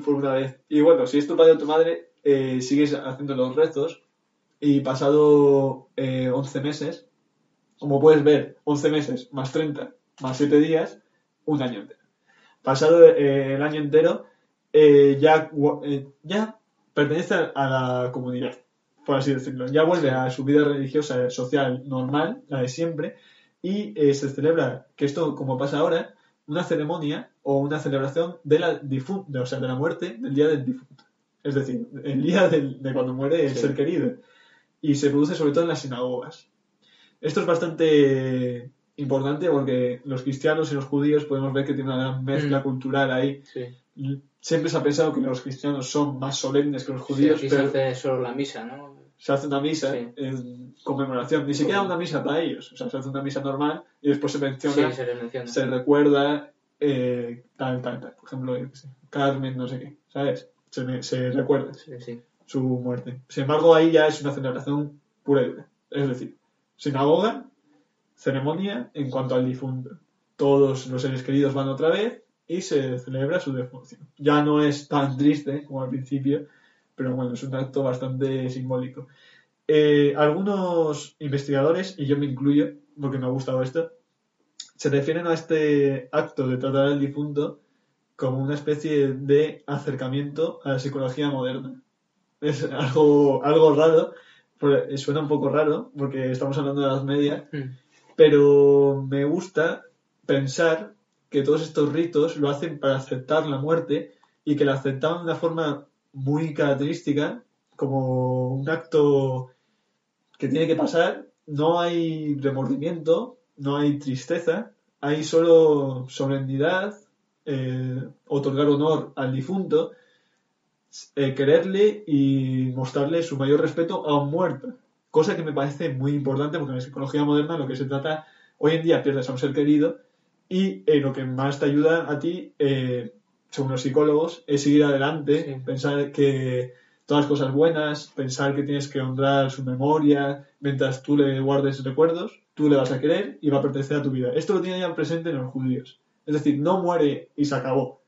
C: por una vez. Y bueno, si es tu padre o tu madre, eh, sigues haciendo los rezos y pasado eh, 11 meses, como puedes ver, 11 meses más 30 más 7 días, un año entero. Pasado eh, el año entero, eh, ya, eh, ya pertenece a- la comunidad, por así decirlo. Ya vuelve a su vida religiosa, social, normal, la de siempre, y eh, se celebra, que esto como pasa ahora, una ceremonia o una celebración de la difu- de, o sea, de la muerte del día del difunto. Es decir, el día del- de cuando muere el
B: Sí.
C: ser querido. Y se produce sobre todo en las sinagogas. Esto es bastante importante porque los cristianos y los judíos podemos ver que tiene una gran mezcla
B: Mm.
C: cultural ahí.
B: Sí.
C: Siempre se ha pensado que los cristianos son más solemnes que los
B: Sí,
C: judíos,
B: aquí
C: pero
B: se hace solo la misa, ¿no?
C: se hace una misa
B: Sí.
C: en conmemoración. Ni siquiera una misa para ellos. O sea, se hace una misa normal y después se menciona
B: Sí, se menciona.
C: se recuerda eh, tal, tal, tal. Por ejemplo, Carmen, no sé qué, ¿sabes? Se, me- se recuerda
B: Sí, sí.
C: su muerte. Sin embargo, ahí ya es una celebración pura y dura. Es decir, sinagoga, ceremonia en cuanto al difunto. Todos los seres queridos van otra vez y se celebra su defunción. Ya no es tan triste como al principio, pero bueno, es un acto bastante simbólico. Eh, algunos investigadores, y yo me incluyo, porque me ha gustado esto, se refieren a este acto de tratar al difunto como una especie de acercamiento a la psicología moderna. Es algo, algo raro, suena un poco raro porque estamos hablando de las medias,
B: Mm.
C: pero me gusta pensar que todos estos ritos lo hacen para aceptar la muerte y que la aceptaban de una forma muy característica, como un acto que tiene que pasar. No hay remordimiento, no hay tristeza, hay solo solemnidad, eh, otorgar honor al difunto, eh, quererle y mostrarle su mayor respeto a un muerto. Cosa que me parece muy importante porque en la psicología moderna lo que se trata, hoy en día pierdes a un ser querido y eh, lo que más te ayuda a ti, eh, según los psicólogos, es seguir adelante,
B: Sí.
C: pensar que todas las cosas buenas, pensar que tienes que honrar su memoria, mientras tú le guardes recuerdos, tú le vas a querer y va a pertenecer a tu vida. Esto lo tiene ya presente en los judíos. Es decir, no muere y se acabó.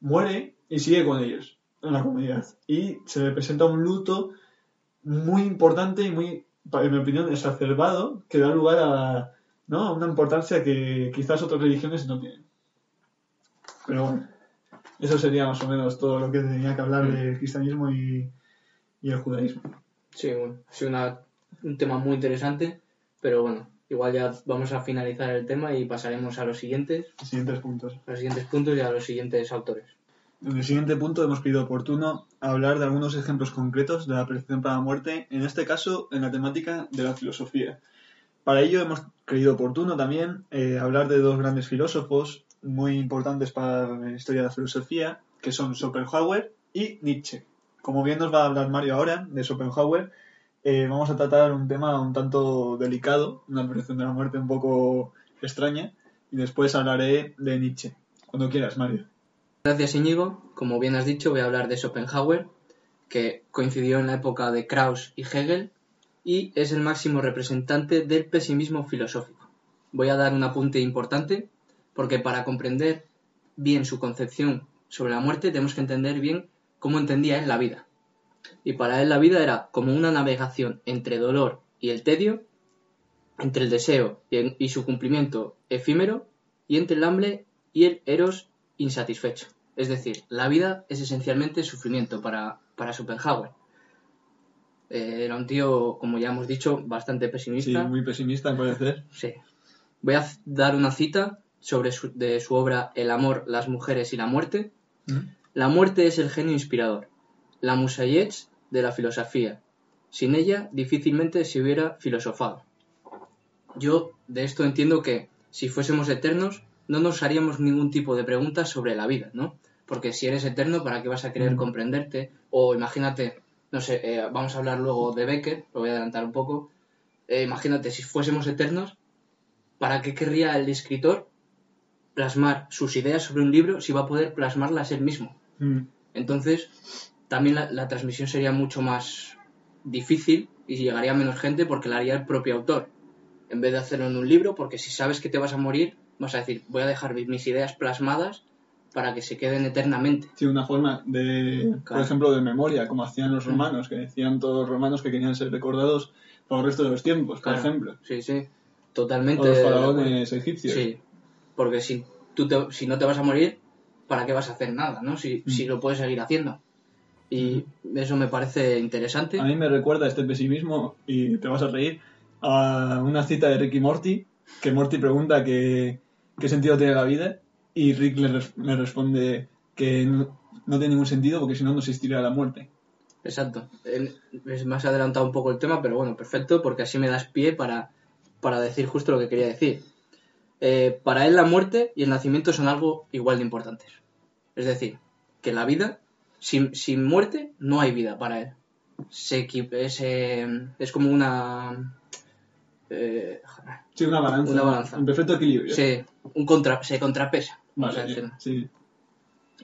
C: Muere y sigue con ellos en la comunidad. Y se le presenta un luto muy importante y muy, en mi opinión, exacerbado, que da lugar a, ¿no? una importancia que quizás otras religiones no tienen. Pero bueno, eso sería más o menos todo lo que tenía que hablar del cristianismo y, y el judaísmo.
B: Sí, bueno, ha sido una- un tema muy interesante, pero bueno, igual ya vamos a finalizar el tema y pasaremos a los siguientes,
C: Siguientes puntos.
B: a los siguientes puntos y a los siguientes autores.
C: En el siguiente punto hemos creído oportuno hablar de algunos ejemplos concretos de la percepción para la muerte, en este caso en la temática de la filosofía. Para ello hemos creído oportuno también eh, hablar de dos grandes filósofos muy importantes para la historia de la filosofía, que son Schopenhauer y Nietzsche. Como bien nos va a hablar Mario ahora de Schopenhauer, eh, vamos a tratar un tema un tanto delicado, una percepción de la muerte un poco extraña, y después hablaré de Nietzsche. Cuando quieras, Mario.
B: Gracias, Íñigo. Como bien has dicho, voy a hablar de Schopenhauer, que coincidió en la época de Krauss y Hegel y es el máximo representante del pesimismo filosófico. Voy a dar un apunte importante porque para comprender bien su concepción sobre la muerte tenemos que entender bien cómo entendía él la vida. Y para él la vida era como una navegación entre dolor y el tedio, entre el deseo y, su cumplimiento efímero, y entre el hambre y el eros insatisfecho. Es decir, la vida es esencialmente sufrimiento para, para Schopenhauer. Eh, era un tío, como ya hemos dicho, bastante
C: Sí,
B: pesimista.
C: muy pesimista al parecer.
B: Sí. Voy a dar una cita sobre su, de su obra El amor, las mujeres y la muerte. La muerte es el genio inspirador, la musayets de la filosofía. Sin ella difícilmente se hubiera filosofado. Yo de esto entiendo que si fuésemos eternos no nos haríamos ningún tipo de preguntas sobre la vida, ¿no? Porque si eres eterno, ¿para qué vas a querer
C: Mm.
B: comprenderte? O imagínate, no sé, eh, vamos a hablar luego de Becker, lo voy a adelantar un poco. Eh, imagínate, si fuésemos eternos, ¿para qué querría el escritor plasmar sus ideas sobre un libro si va a poder plasmarlas él mismo?
C: Mm.
B: Entonces, también la, la transmisión sería mucho más difícil y llegaría a menos gente porque la haría el propio autor. En vez de hacerlo en un libro, porque si sabes que te vas a morir, vas a decir, voy a dejar mi- mis ideas plasmadas para que se queden eternamente.
C: Sí, una forma de, por
B: Claro.
C: ejemplo, de memoria, como hacían los
B: Mm.
C: romanos, que decían todos los romanos que querían ser recordados por el resto de los tiempos, por
B: Claro.
C: ejemplo.
B: Sí, sí,
C: O
B: totalmente.
C: los
B: de acuerdo.
C: faraones egipcios.
B: Sí, porque si, tú te- si no te vas a morir, ¿para qué vas a hacer nada, no? Si,
C: Mm.
B: si lo puedes seguir haciendo. Y eso me parece interesante.
C: A mí me recuerda este pesimismo, y te vas a reír, a una cita de Rick y Morty, que Morty pregunta que, qué sentido tiene la vida, y Rick le, le responde que no, no tiene ningún sentido porque si no, no existiría la muerte.
B: Exacto. Es- has adelantado un poco el tema, pero bueno, perfecto, porque así me das pie para, para decir justo lo que quería decir. Eh, para él la muerte y el nacimiento son algo igual de importantes. Es decir, que la vida, sin, sin muerte, no hay vida para él. Se es, eh, es como una... eh,
C: Sí, una balanza.
B: Una balanza.
C: En perfecto equilibrio.
B: se, un contra, se contrapesa.
C: Vale, sí.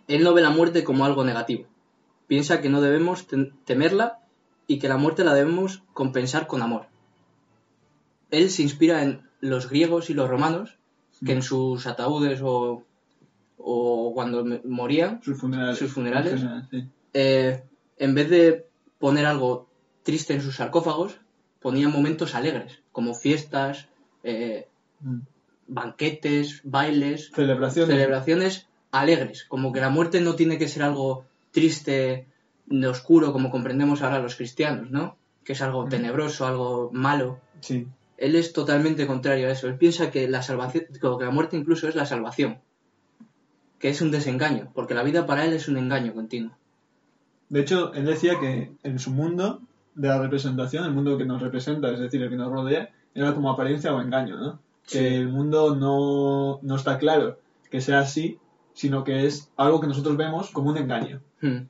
B: Él no ve la muerte como algo negativo. Piensa que no debemos tem- temerla y que la muerte la debemos compensar con amor. Él se inspira en los griegos y los romanos, que en sus ataúdes o, o cuando morían,
C: Sus funerales.
B: Sus funerales.
C: En general, sí.
B: eh, en vez de poner algo triste en sus sarcófagos, ponían momentos alegres, como fiestas, eh,
C: Mm.
B: Banquetes, bailes,
C: Celebraciones.
B: celebraciones alegres, como que la muerte no tiene que ser algo triste, de oscuro, como comprendemos ahora los cristianos, ¿no? Que es algo tenebroso, algo malo.
C: Sí.
B: Él es totalmente contrario a eso. Él piensa que la salvación, que la muerte incluso es la salvación, que es un desengaño, porque la vida para él es un engaño continuo.
C: De hecho, él decía que en su mundo de la representación, el mundo que nos representa, es decir, el que nos rodea, era como apariencia o engaño, ¿no?
B: Sí.
C: Que el mundo no, no está claro que sea así, sino que es algo que nosotros vemos como un engaño.
B: Hmm.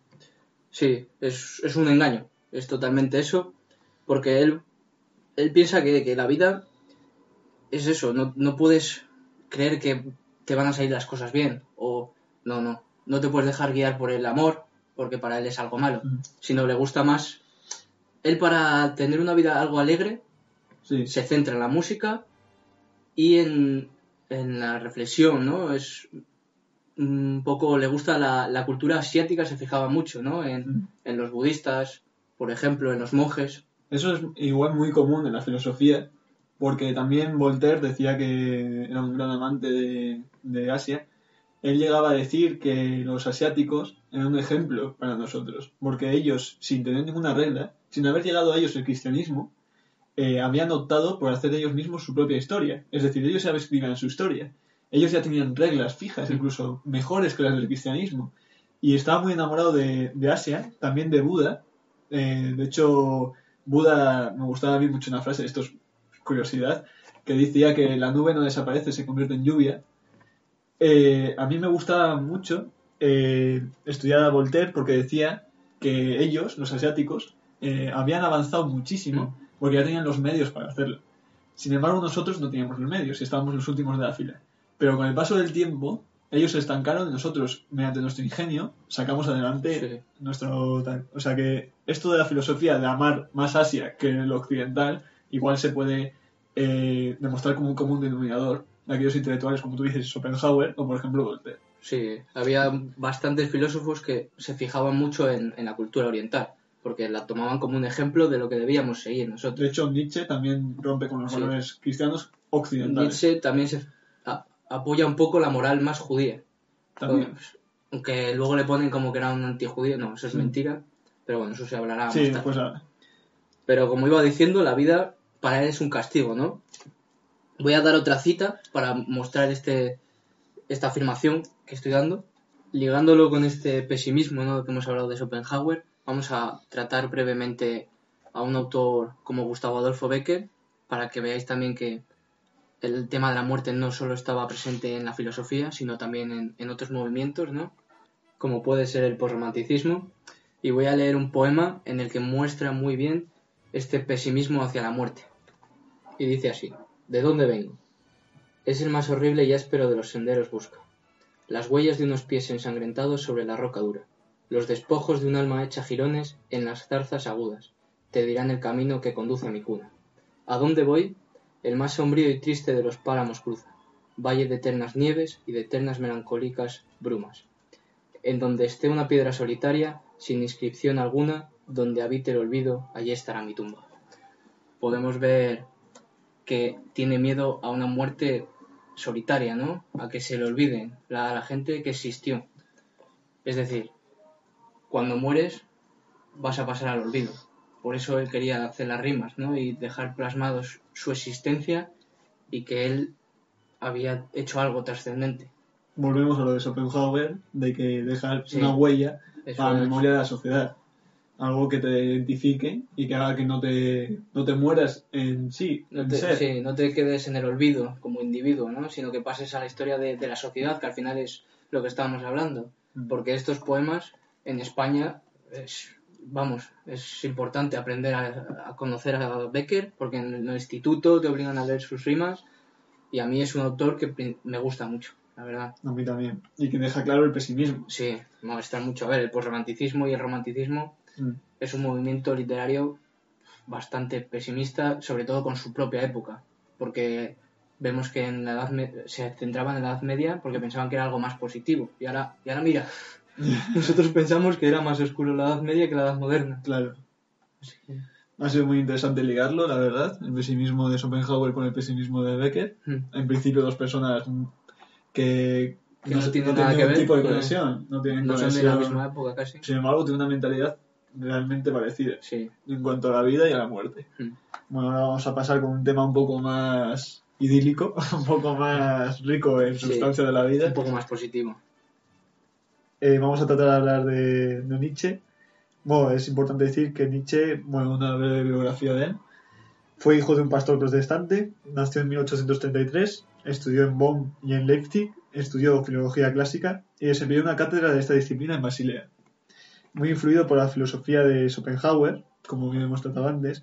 B: Sí, es, es un engaño, es totalmente eso, porque él, él piensa que, que la vida es eso, no, no puedes creer que te van a salir las cosas bien, o no, no, no te puedes dejar guiar por el amor, porque para él es algo malo,
C: Mm.
B: sino le gusta más, él para tener una vida algo alegre,
C: Sí,
B: se centra en la música y en, en la reflexión, ¿no? Es un poco, le gusta la, la cultura asiática, se fijaba mucho, ¿no? En,
C: Mm.
B: en los budistas, por ejemplo, en los monjes.
C: Eso es igual muy común en la filosofía, porque también Voltaire decía que era un gran amante de, de Asia. Él llegaba a decir que los asiáticos eran un ejemplo para nosotros, porque ellos, sin tener ninguna regla, sin haber llegado a ellos el cristianismo, eh, habían optado por hacer ellos mismos su propia historia. Es decir, ellos ya escribían su historia. Ellos ya tenían reglas fijas, incluso mejores que las del cristianismo. Y estaba muy enamorado de, de Asia, también de Buda. Eh, de hecho, Buda, me gustaba a mí mucho una frase, esto es curiosidad, que decía que la nube no desaparece, se convierte en lluvia. Eh, a mí me gustaba mucho eh, estudiar a Voltaire porque decía que ellos, los asiáticos, habían avanzado muchísimo porque ya tenían los medios para hacerlo. Sin embargo, nosotros no teníamos los medios y estábamos los últimos de la fila. Pero con el paso del tiempo, ellos se estancaron y nosotros, mediante nuestro ingenio, sacamos adelante
B: Sí.
C: nuestro tal. O sea que esto de la filosofía de amar más Asia que lo occidental, igual se puede eh, demostrar como un común denominador de aquellos intelectuales, como tú dices, Schopenhauer o por ejemplo Voltaire.
B: Sí, había bastantes filósofos que se fijaban mucho en, en la cultura oriental, porque la tomaban como un ejemplo de lo que debíamos seguir nosotros.
C: De hecho, Nietzsche también rompe con los
B: Sí.
C: valores cristianos occidentales.
B: Nietzsche también se a- apoya un poco la moral más judía.
C: También.
B: Pues, Aunque luego le ponen como que era un antijudío, no, eso es mentira. Pero bueno, eso se hablará
C: Sí,
B: más tarde.
C: pues ahora.
B: Pero como iba diciendo, la vida para él es un castigo, ¿no? Voy a dar otra cita para mostrar este, esta afirmación que estoy dando. Ligándolo con este pesimismo ¿no? que hemos hablado de Schopenhauer, vamos a tratar brevemente a un autor como Gustavo Adolfo Becker para que veáis también que el tema de la muerte no solo estaba presente en la filosofía, sino también en, otros movimientos, ¿no? Como puede ser el posromanticismo. Y voy a leer un poema en el que muestra muy bien este pesimismo hacia la muerte. Y dice así, ¿de dónde vengo? Es el más horrible y áspero de los senderos busca. Las huellas de unos pies ensangrentados sobre la roca dura. Los despojos de un alma hecha jirones en las zarzas agudas. Te dirán el camino que conduce a mi cuna. ¿A dónde voy? El más sombrío y triste de los páramos cruza. Valle de eternas nieves y de eternas melancólicas brumas. En donde esté una piedra solitaria, sin inscripción alguna, donde habite el olvido, allí estará mi tumba. Podemos ver que tiene miedo a una muerte solitaria, ¿no? A que se le olviden la, la gente que existió. Es decir, cuando mueres vas a pasar al olvido. Por eso él quería hacer las rimas, ¿no? Y dejar plasmados su existencia y que él había hecho algo trascendente.
C: Volvemos a lo de Schopenhauer, de que dejar
B: Sí.
C: una huella para la memoria de la sociedad. Algo que te identifique y que haga que no te, no te mueras en sí,
B: No
C: en
B: te,
C: ser.
B: sí, no te quedes en el olvido como individuo, ¿no? Sino que pases a la historia de, de la sociedad, que al final es lo que estábamos hablando.
C: Mm.
B: Porque estos poemas en España, es, vamos, es importante aprender a, a conocer a Becker, porque en el instituto te obligan a leer sus rimas, y a mí es un autor que me gusta mucho, la verdad.
C: A mí también. Y que deja claro el pesimismo.
B: Sí, me gusta mucho. A ver, el posromanticismo y el romanticismo
C: Mm.
B: es un movimiento literario bastante pesimista, sobre todo con su propia época, porque vemos que en la edad me- se centraban en la Edad Media porque pensaban que era algo más positivo. Y ahora, y ahora mira, (laughs) nosotros pensamos que era más oscuro la Edad Media que la Edad Moderna.
C: Claro.
B: Así que-
C: Ha sido muy interesante ligarlo, la verdad. El pesimismo de Schopenhauer con el pesimismo de Becker.
B: Mm.
C: En principio, dos personas que,
B: Que no tienen nada
C: ningún
B: ver,
C: tipo de conexión. No tienen
B: No son de
C: conexión.
B: la misma época casi.
C: Sin embargo, tienen una mentalidad realmente parecida
B: Sí.
C: en cuanto a la vida y a la muerte.
B: Mm.
C: Bueno, ahora vamos a pasar con un tema un poco más idílico, (laughs) un poco más rico en
B: Sí.
C: sustancia de la vida.
B: Un poco más positivo.
C: Eh, vamos a tratar de hablar de, de Nietzsche. Bueno, es importante decir que Nietzsche, bueno, una breve biografía de él, fue hijo de un pastor protestante, nació en 1833, estudió en Bonn y en Leipzig, estudió filología clásica y desempeñó una cátedra de esta disciplina en Basilea. Muy influido por la filosofía de Schopenhauer, como bien hemos tratado antes,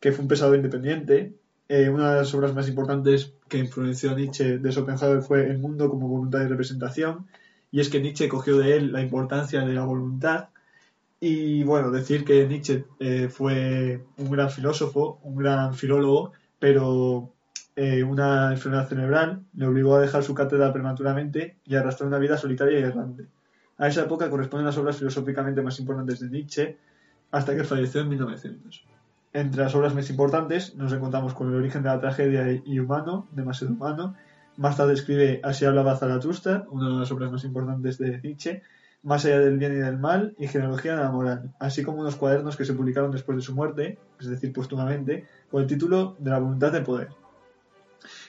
C: que fue un pensador independiente. Eh, una de las obras más importantes que influenció a Nietzsche de Schopenhauer fue El mundo como voluntad y representación, y es que Nietzsche cogió de él la importancia de la voluntad. Y bueno, decir que Nietzsche eh, fue un gran filósofo, un gran filólogo, pero eh, una enfermedad cerebral le obligó a dejar su cátedra prematuramente y a arrastrar una vida solitaria y errante. A esa época corresponden las obras filosóficamente más importantes de Nietzsche, hasta que falleció en 1900. Entre las obras más importantes nos encontramos con El origen de la tragedia y humano, de Macedo Humano. Más tarde escribe Así hablaba Zaratustra, una de las obras más importantes de Nietzsche. Más allá del bien y del mal y Genealogía de la moral, así como unos cuadernos que se publicaron después de su muerte, es decir, póstumamente, con el título de la voluntad de poder.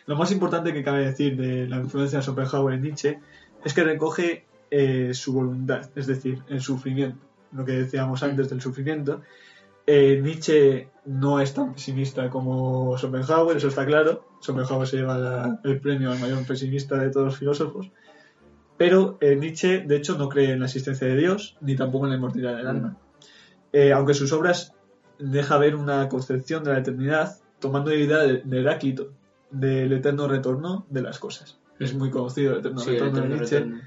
C: Lo más importante que cabe decir de la influencia de Schopenhauer en Nietzsche es que recoge eh, su voluntad, es decir, el sufrimiento, lo que decíamos antes del sufrimiento. Eh, Nietzsche no es tan pesimista como Schopenhauer, eso está claro. Schopenhauer se lleva la- el premio al mayor pesimista de todos los filósofos. Pero eh, Nietzsche, de hecho, no cree en la existencia de Dios, ni tampoco en la inmortalidad del alma. Eh, aunque sus obras deja ver una concepción de la eternidad, tomando idea de, de Heráclito, del eterno retorno de las cosas. Es muy conocido el eterno
B: Sí, el
C: retorno de Nietzsche.
B: retorno.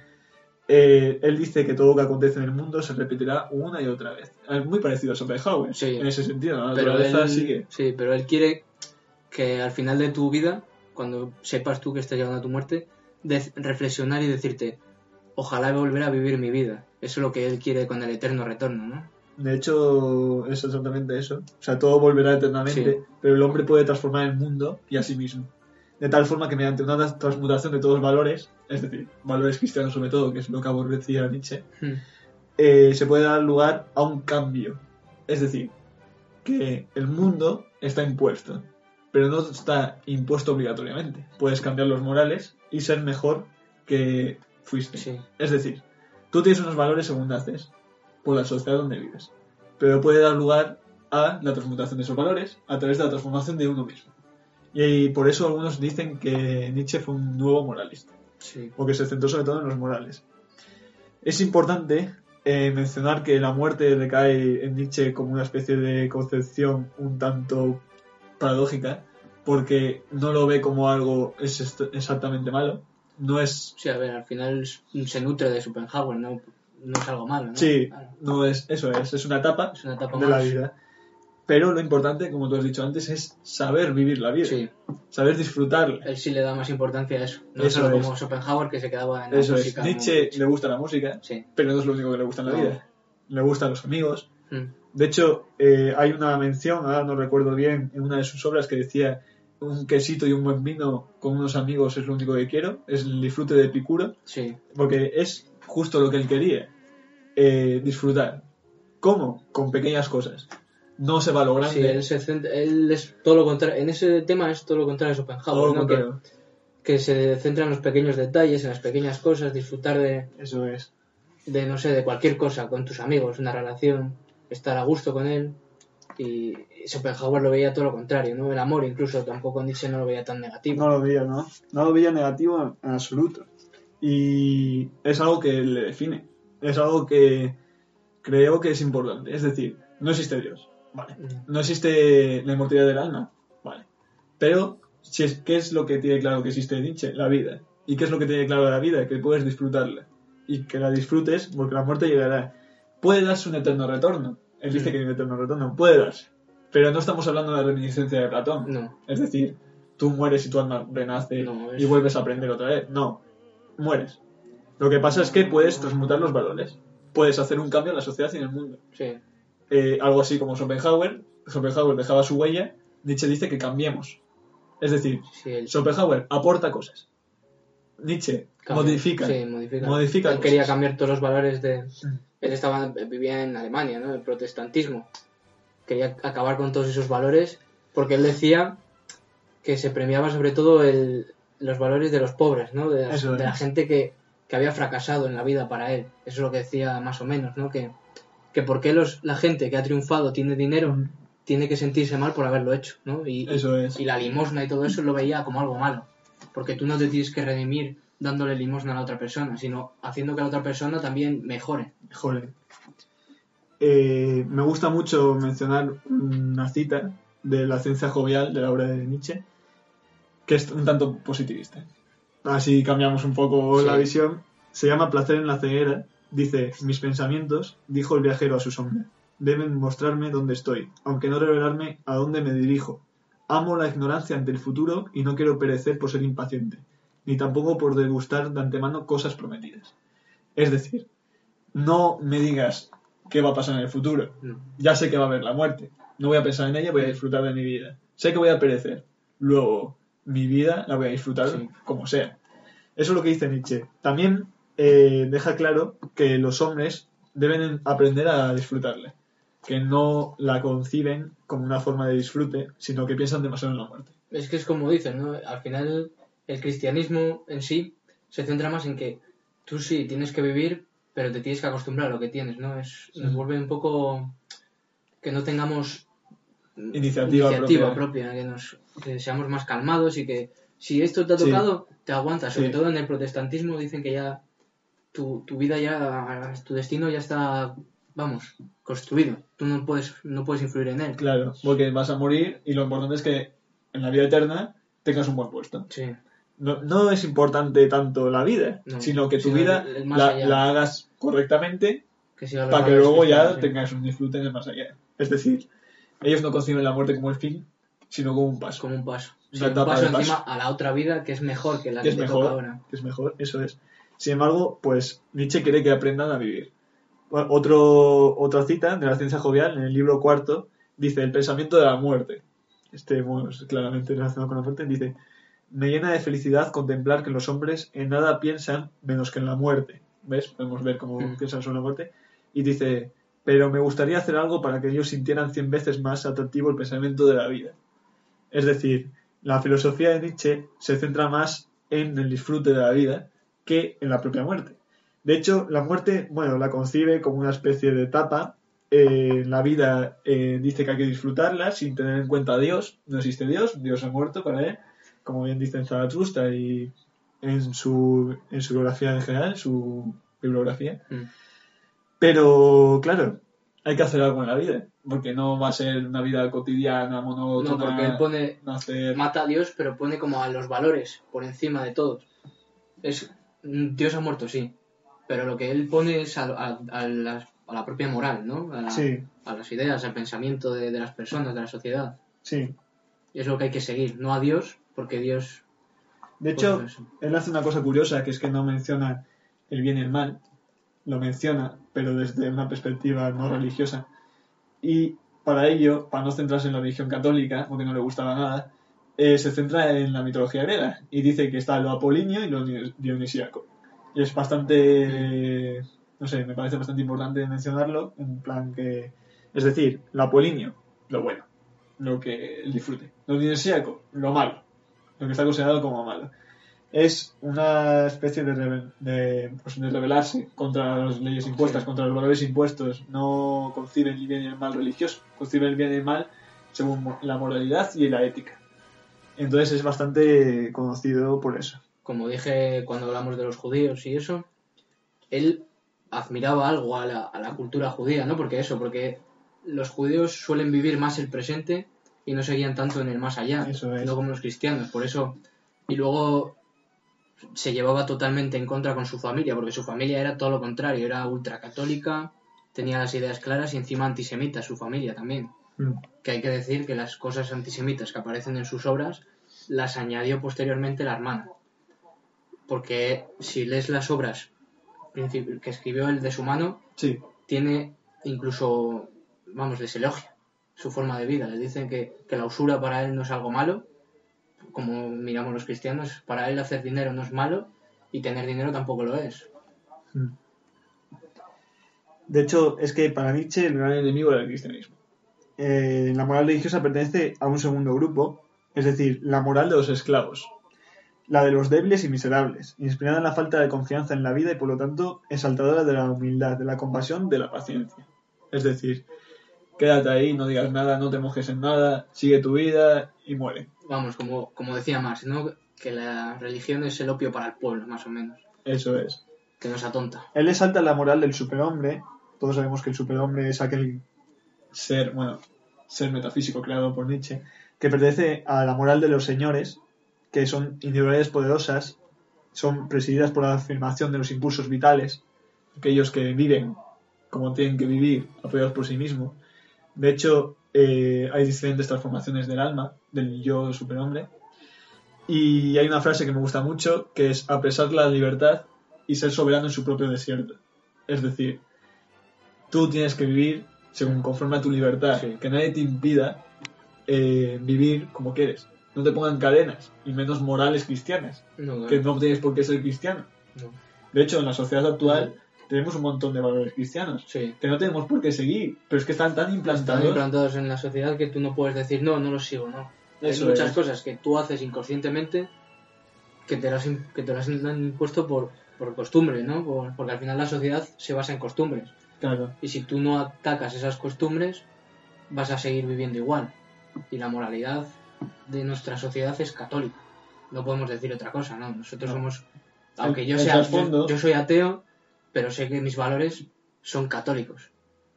C: Eh, él dice que todo lo que acontece en el mundo se repetirá una y otra vez. Es muy parecido a Schopenhauer,
B: Sí.
C: en ese sentido. La
B: Pero
C: naturaleza
B: él,
C: sigue.
B: sí, pero él quiere que al final de tu vida, cuando sepas tú que estás llegando a tu muerte, de reflexionar y decirte, ojalá volver a vivir mi vida. Eso es lo que él quiere con el eterno retorno, ¿no?
C: De hecho, es exactamente eso. O sea, todo volverá eternamente,
B: Sí.
C: pero el hombre puede transformar el mundo y a sí mismo. De tal forma que mediante una transmutación de todos los valores, es decir, valores cristianos sobre todo, que es lo que aborrecía Nietzsche,
B: Hmm.
C: eh, se puede dar lugar a un cambio. Es decir, que el mundo está impuesto, pero no está impuesto obligatoriamente. Puedes cambiar los morales y ser mejor que fuiste.
B: Sí.
C: Es decir, tú tienes unos valores según naces, por la sociedad donde vives, pero puede dar lugar a la transmutación de esos valores a través de la transformación de uno mismo. Y por eso algunos dicen que Nietzsche fue un nuevo moralista
B: Sí.
C: porque se centró sobre todo en los morales. Es importante eh, mencionar que la muerte recae en Nietzsche como una especie de concepción un tanto paradójica, porque no lo ve como algo es exactamente malo. No es,
B: Sí, a ver, al final se nutre de Schopenhauer, ¿no? No es algo malo, ¿no?
C: sí,
B: Claro.
C: no es, eso es, es una etapa
B: Es una etapa
C: de la
B: más.
C: vida. Pero lo importante, como tú has dicho antes, es saber vivir la vida,
B: Sí,
C: saber disfrutarla.
B: él sí le da más importancia a eso. No
C: Eso
B: solo
C: es.
B: como Schopenhauer que se quedaba en la
C: Eso es.
B: música.
C: Nietzsche
B: como-
C: le gusta la música,
B: Sí.
C: pero no es lo único que le gusta en la
B: No.
C: vida. Le gustan los amigos,
B: Mm.
C: De hecho, eh, hay una mención, ahora no recuerdo bien, en una de sus obras que decía un quesito y un buen vino con unos amigos es lo único que quiero, es el disfrute de Epicuro,
B: Sí.
C: porque es justo lo que él quería, eh, disfrutar. ¿Cómo? Con pequeñas cosas. No se va lo grande,
B: Sí, él, se centra- él es todo lo contrario. En ese tema es todo lo contrario de Schopenhauer,
C: todo lo
B: ¿no? Que,
C: contrario.
B: que se centra en los pequeños detalles, en las pequeñas cosas, disfrutar de,
C: Eso es.
B: de, no sé, de cualquier cosa con tus amigos, una relación, estar a gusto con él. Y Schopenhauer lo veía todo lo contrario, ¿no? El amor incluso tampoco Nietzsche no lo veía tan negativo.
C: No lo veía, ¿no? No lo veía negativo en absoluto. Y es algo que le define. Es algo que creo que es importante. Es decir, no existe Dios. Vale.
B: Mm.
C: No existe la inmortalidad del alma. Vale. Pero, si es, ¿qué es lo que tiene claro que existe Nietzsche? La vida. ¿Y qué es lo que tiene claro la vida? Que puedes disfrutarla. Y que la disfrutes porque la muerte llegará. Puede darse un eterno retorno. Él dice
B: Mm.
C: que hay un eterno retorno. Puede darse. Pero no estamos hablando de la reminiscencia de Platón.
B: No,
C: Es decir, tú mueres y tu alma renace
B: No, es-
C: y vuelves a aprender otra vez. No, mueres. Lo que pasa es que puedes transmutar los valores. Puedes hacer un cambio en la sociedad y en el mundo.
B: sí.
C: Eh, algo así como Schopenhauer Schopenhauer dejaba su huella, Nietzsche dice que cambiemos. Es decir,
B: Sí, él
C: Schopenhauer aporta cosas. Nietzsche
B: cambia.
C: modifica.
B: Sí, modifica.
C: modifica
B: Él quería cambiar todos los valores de...
C: Mm.
B: Él estaba, vivía en Alemania, ¿no? El protestantismo. Quería acabar con todos esos valores porque él decía que se premiaba sobre todo el, los valores de los pobres, ¿no? De,
C: Eso
B: de la gente que, que había fracasado en la vida para él. Eso es lo que decía más o menos, ¿no? Que, que por qué los, la gente que ha triunfado tiene dinero tiene que sentirse mal por haberlo hecho, ¿no? Y,
C: Eso es.
B: y la limosna y todo eso lo veía como algo malo. Porque tú no te tienes que redimir dándole limosna a la otra persona, sino haciendo que la otra persona también mejore.
C: Joder. Eh, me gusta mucho mencionar una cita de la ciencia jovial de la obra de Nietzsche, que es un tanto positivista. Así cambiamos un poco
B: Sí.
C: la visión. Se llama Placer en la ceguera. Dice, mis pensamientos, dijo el viajero a su sombra, deben mostrarme dónde estoy, aunque no revelarme a dónde me dirijo. Amo la ignorancia ante el futuro y no quiero perecer por ser impaciente, ni tampoco por degustar de antemano cosas prometidas. Es decir, no me digas qué va a pasar en el futuro.
B: No.
C: Ya sé que va a haber la muerte. No voy a pensar en ella, voy a disfrutar de mi vida. Sé que voy a perecer. Luego, mi vida la voy a disfrutar
B: Sí.
C: como sea. Eso es lo que dice Nietzsche. También eh, deja claro que los hombres deben aprender a disfrutarla. Que no la conciben como una forma de disfrute, sino que piensan demasiado en la muerte.
B: Es que es como dicen, ¿no? Al final el cristianismo en sí se centra más en que tú sí tienes que vivir, pero te tienes que acostumbrar a lo que tienes, ¿no? Es, Nos vuelve un poco que no tengamos
C: Iniciativa
B: iniciativa
C: propia.
B: propia, que, nos, que seamos más calmados y que si esto te ha
C: Sí.
B: tocado, te aguantas. Sobre
C: Sí.
B: todo en el protestantismo dicen que ya tu, tu vida ya, tu destino ya está, vamos, construido. Tú no puedes, no puedes influir en él.
C: Claro, porque vas a morir y lo importante es que en la vida eterna tengas un buen puesto.
B: Sí.
C: no, no es importante tanto la vida,
B: No,
C: sino que tu
B: sino
C: vida
B: el- el más
C: la, hagas correctamente
B: Que
C: para que luego ya
B: sí.
C: tengas un disfrute en el más allá. Es decir, ellos no conciben la muerte como el fin, sino como un paso.
B: como un paso. Sí, un paso encima
C: paso.
B: a la otra vida que es mejor que la
C: Que
B: que,
C: es
B: te
C: mejor,
B: toca ahora.
C: que es mejor, eso es. Sin embargo, pues Nietzsche quiere que aprendan a vivir. Otro, otra cita de la ciencia jovial, en el libro cuarto, dice el pensamiento de la muerte. Este bueno, es claramente relacionado con la muerte. Dice, me llena de felicidad contemplar que los hombres en nada piensan menos que en la muerte. ¿Ves? Podemos ver cómo
B: Mm.
C: piensan sobre la muerte. Y dice, pero me gustaría hacer algo para que ellos sintieran cien veces más atractivo el pensamiento de la vida. Es decir, la filosofía de Nietzsche se centra más en el disfrute de la vida que en la propia muerte. De hecho, la muerte, bueno, la concibe como una especie de etapa. Eh, la vida eh, dice que hay que disfrutarla sin tener en cuenta a Dios. No existe Dios, Dios ha muerto para él, como bien dice en Zaratustra y en su, en su biografía en general, en su bibliografía.
B: Mm.
C: Pero, claro, hay que hacer algo en la vida, porque no va a ser una vida cotidiana, monótona.
B: No, porque él pone,
C: nacer-
B: mata a Dios, pero pone como a los valores por encima de todos. Es, Dios ha muerto, sí, pero lo que él pone es a, a- a las- a la propia moral, ¿no? A, la-
C: Sí,
B: a las ideas, al pensamiento de, de las personas, de la sociedad.
C: sí.
B: Y es lo que hay que seguir, no a Dios, porque Dios...
C: De hecho,
B: pues, eso.
C: él hace una cosa curiosa, que es que no menciona el bien y el mal, lo menciona, pero desde una perspectiva no religiosa. Y para ello, para no centrarse en la religión católica, porque no le gustaba nada, eh, se centra en la mitología griega y dice que está lo apolíneo y lo dionis- dionisíaco. Y es bastante, no sé, me parece bastante importante mencionarlo, en plan que, es decir, lo apolíneo, lo bueno, lo que disfrute. Lo dionisíaco, lo malo, lo que está considerado como malo. Es una especie de, rebe- de, pues, de rebelarse contra las leyes impuestas,
B: Sí.
C: contra los valores impuestos. No conciben el bien y el mal religioso, conciben el bien y el mal según la moralidad y la ética. Entonces es bastante conocido por eso.
B: como dije cuando hablamos de los judíos y eso, él admiraba algo a la, a la cultura judía, ¿no? Porque eso, porque los judíos suelen vivir más el presente y no seguían tanto en el más allá,
C: Eso es.
B: no como los cristianos, por eso. Y luego se llevaba totalmente en contra con su familia, porque su familia era todo lo contrario, era ultracatólica, tenía las ideas claras y encima antisemita su familia también. Que hay que decir que las cosas antisemitas que aparecen en sus obras las añadió posteriormente la hermana. Porque si lees las obras que escribió él de su mano,
C: Sí,
B: tiene incluso, vamos, les elogia. su forma de vida. Le dicen que, que la usura para él no es algo malo, como miramos los cristianos, para él hacer dinero no es malo y tener dinero tampoco lo es.
C: Mm. De hecho, es que para Nietzsche el gran enemigo era el cristianismo. Eh, la moral religiosa pertenece a un segundo grupo, es decir, la moral de los esclavos, la de los débiles y miserables, inspirada en la falta de confianza en la vida y por lo tanto exaltadora de la humildad, de la compasión, de la paciencia. Es decir, quédate ahí, no digas nada, no te mojes en nada, sigue tu vida y muere.
B: Vamos, como, como decía Marx, ¿no? que la religión es el opio para el pueblo, más o menos,
C: Eso es.
B: que nos atonta.
C: Él exalta la moral del superhombre. Todos sabemos que el superhombre es aquel ser, bueno, ser metafísico creado por Nietzsche, que pertenece a la moral de los señores, que son individualidades poderosas, son presididas por la afirmación de los impulsos vitales, aquellos que viven como tienen que vivir, apoyados por sí mismos. De hecho, eh, hay diferentes transformaciones del alma, del yo superhombre. Y hay una frase que me gusta mucho, que es apresar la libertad y ser soberano en su propio desierto. Es decir, tú tienes que vivir según conforme a tu libertad,
B: Sí.
C: que nadie te impida eh, vivir como quieres. No te pongan cadenas, y menos morales cristianas,
B: No,
C: que no tienes por qué ser cristiano.
B: no.
C: De hecho, en la sociedad actual tenemos un montón de valores cristianos
B: Sí.
C: que no tenemos por qué seguir, pero es que están tan
B: Están
C: implantados.
B: implantados en la sociedad que tú no puedes decir, no, no los sigo, no.
C: Eso
B: Hay muchas
C: es.
B: cosas que tú haces inconscientemente que te las, que te las han impuesto por, por costumbre, ¿no? Por- porque al final la sociedad se basa en costumbres.
C: Claro,
B: Y si tú no atacas esas costumbres, vas a seguir viviendo igual. Y la moralidad de nuestra sociedad es católica. No podemos decir otra cosa, ¿no? Nosotros
C: No.
B: somos... Aunque yo
C: el
B: sea... Yo, yo soy ateo, pero sé que mis valores son católicos.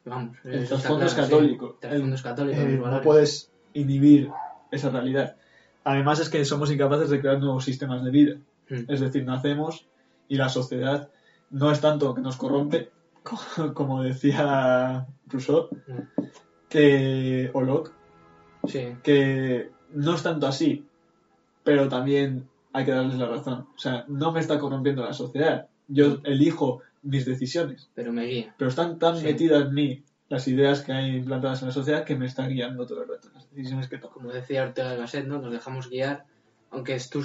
B: Vamos.
C: el trasfondo es
B: sí.
C: católico.
B: El trasfondo es católico,
C: no puedes inhibir esa realidad. Además es que somos incapaces de crear nuevos sistemas de vida.
B: Mm.
C: Es decir, nacemos y la sociedad no es tanto que nos corrompe, co- (laughs) como decía Rousseau,
B: Mm.
C: que, o Locke,
B: Sí.
C: que no es tanto así, pero también hay que darles la razón. O sea, no me está corrompiendo la sociedad. Yo elijo mis decisiones,
B: Pero me guía.
C: pero están tan
B: Sí.
C: metidas en mí las ideas que hay implantadas en la sociedad que me están guiando todo el rato las decisiones que tomo.
B: Como decía Ortega Gasset, ¿no? Nos dejamos guiar. Aunque tú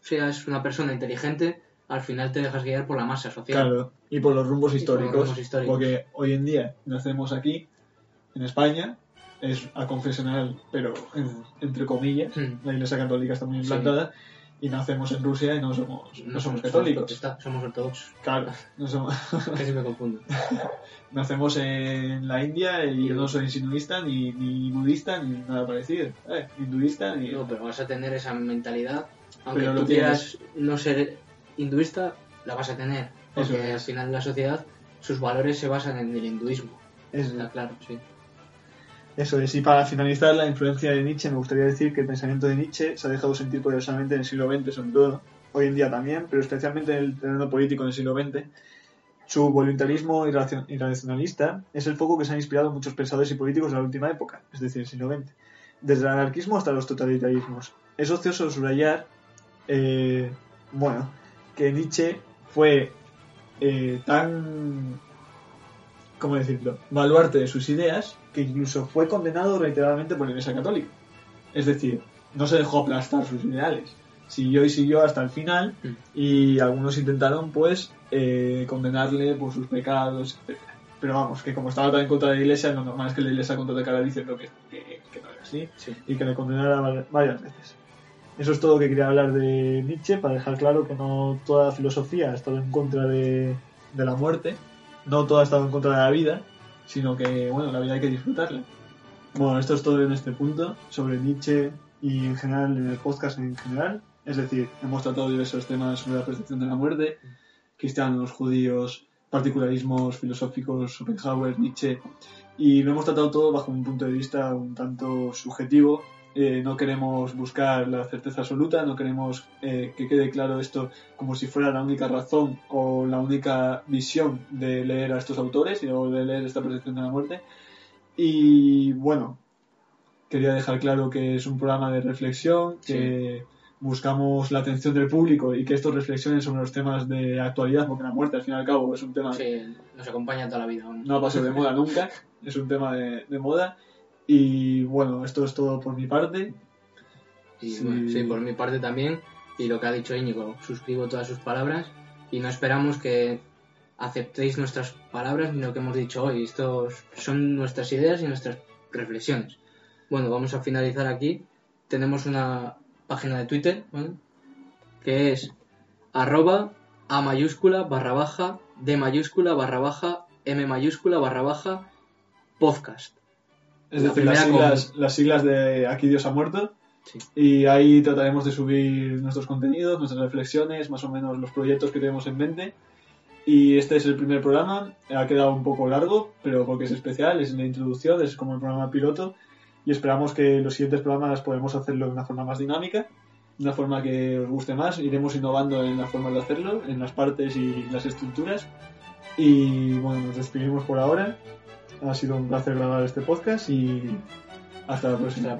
B: seas una persona inteligente, al final te dejas guiar por la masa social.
C: Claro, y por los rumbos
B: Y por los
C: históricos,
B: rumbos históricos.
C: porque hoy en día nacemos aquí, en España, es aconfesional, pero en- entre comillas,
B: Mm.
C: la Iglesia Católica está muy
B: Sí.
C: implantada, y nacemos en Rusia y no somos, no somos católicos.
B: protesta- somos ortodoxos.
C: Claro, no somos- (laughs)
B: Casi me confundo. (laughs)
C: nacemos en la India y yo no soy sintoísta ni, ni budista ni nada parecido, eh, hinduista ni...
B: No, pero vas a tener esa mentalidad. Aunque
C: Pero lo
B: tú quieras no ser hinduista, la vas a tener. Porque
C: Eso es.
B: al final la sociedad, sus valores se basan en el hinduismo.
C: Es-
B: Está claro, sí.
C: Eso es, y para finalizar la influencia de Nietzsche, me gustaría decir que el pensamiento de Nietzsche se ha dejado sentir poderosamente en el siglo XX, sobre todo, hoy en día también, pero especialmente en el terreno político del siglo XX. Su voluntarismo irracio- irracionalista es el foco que se han inspirado muchos pensadores y políticos de la última época, es decir, el siglo XX, desde el anarquismo hasta los totalitarismos. Es ocioso subrayar, eh, bueno, que Nietzsche fue eh, tan ¿cómo decirlo? Baluarte de sus ideas, que incluso fue condenado reiteradamente por la Iglesia Católica. Es decir, no se dejó aplastar sus ideales. Siguió y siguió hasta el final y algunos intentaron, pues, eh, condenarle por sus pecados, etc. Pero vamos, que como estaba tan en contra de la Iglesia, lo normal es que la Iglesia contraatacara diciendo que, que, que no era así
B: sí.
C: y que le condenara va- varias veces. Eso es todo lo que quería hablar de Nietzsche, para dejar claro que no toda filosofía ha estado en contra de, de la muerte, no toda ha estado en contra de la vida, sino que, bueno, la vida hay que disfrutarla. Bueno, esto es todo en este punto sobre Nietzsche y en general en el podcast en general. Es decir, hemos tratado diversos temas sobre la percepción de la muerte, cristianos, judíos, particularismos filosóficos, Schopenhauer, Nietzsche, y lo hemos tratado todo bajo un punto de vista un tanto subjetivo. Eh, no queremos buscar la certeza absoluta, no queremos eh, que quede claro esto como si fuera la única razón o la única visión de leer a estos autores y o de leer esta percepción de la muerte. Y bueno, quería dejar claro que es un programa de reflexión, que buscamos la atención del público y que estos reflexionen sobre los temas de actualidad, porque la muerte al fin y al cabo es un tema
B: Sí, nos acompaña toda la vida. vamos.
C: no ha pasado de moda nunca, es un tema de, de moda Y bueno, esto es todo por mi parte.
B: Y
C: Sí.
B: bueno, sí, por mi parte también. Y lo que ha dicho Íñigo, suscribo todas sus palabras. Y no esperamos que aceptéis nuestras palabras ni lo que hemos dicho hoy. Estos son nuestras ideas y nuestras reflexiones. Bueno, vamos a finalizar aquí. Tenemos una página de Twitter, ¿vale? Que es arroba a mayúscula barra baja d mayúscula barra baja m mayúscula barra baja podcast.
C: Es
B: La
C: decir, las
B: con-
C: siglas, las siglas de Aquí Dios ha muerto.
B: Sí.
C: Y ahí trataremos de subir nuestros contenidos, nuestras reflexiones, más o menos los proyectos que tenemos en mente. Y este es el primer programa. Ha quedado un poco largo, pero porque es especial, es una introducción, es como el programa piloto. Y esperamos que los siguientes programas podamos hacerlo de una forma más dinámica, de una forma que os guste más. Iremos innovando en las formas de hacerlo, en las partes y las estructuras. Y bueno, nos despedimos por ahora. Ha sido un placer grabar este podcast y
B: hasta la próxima.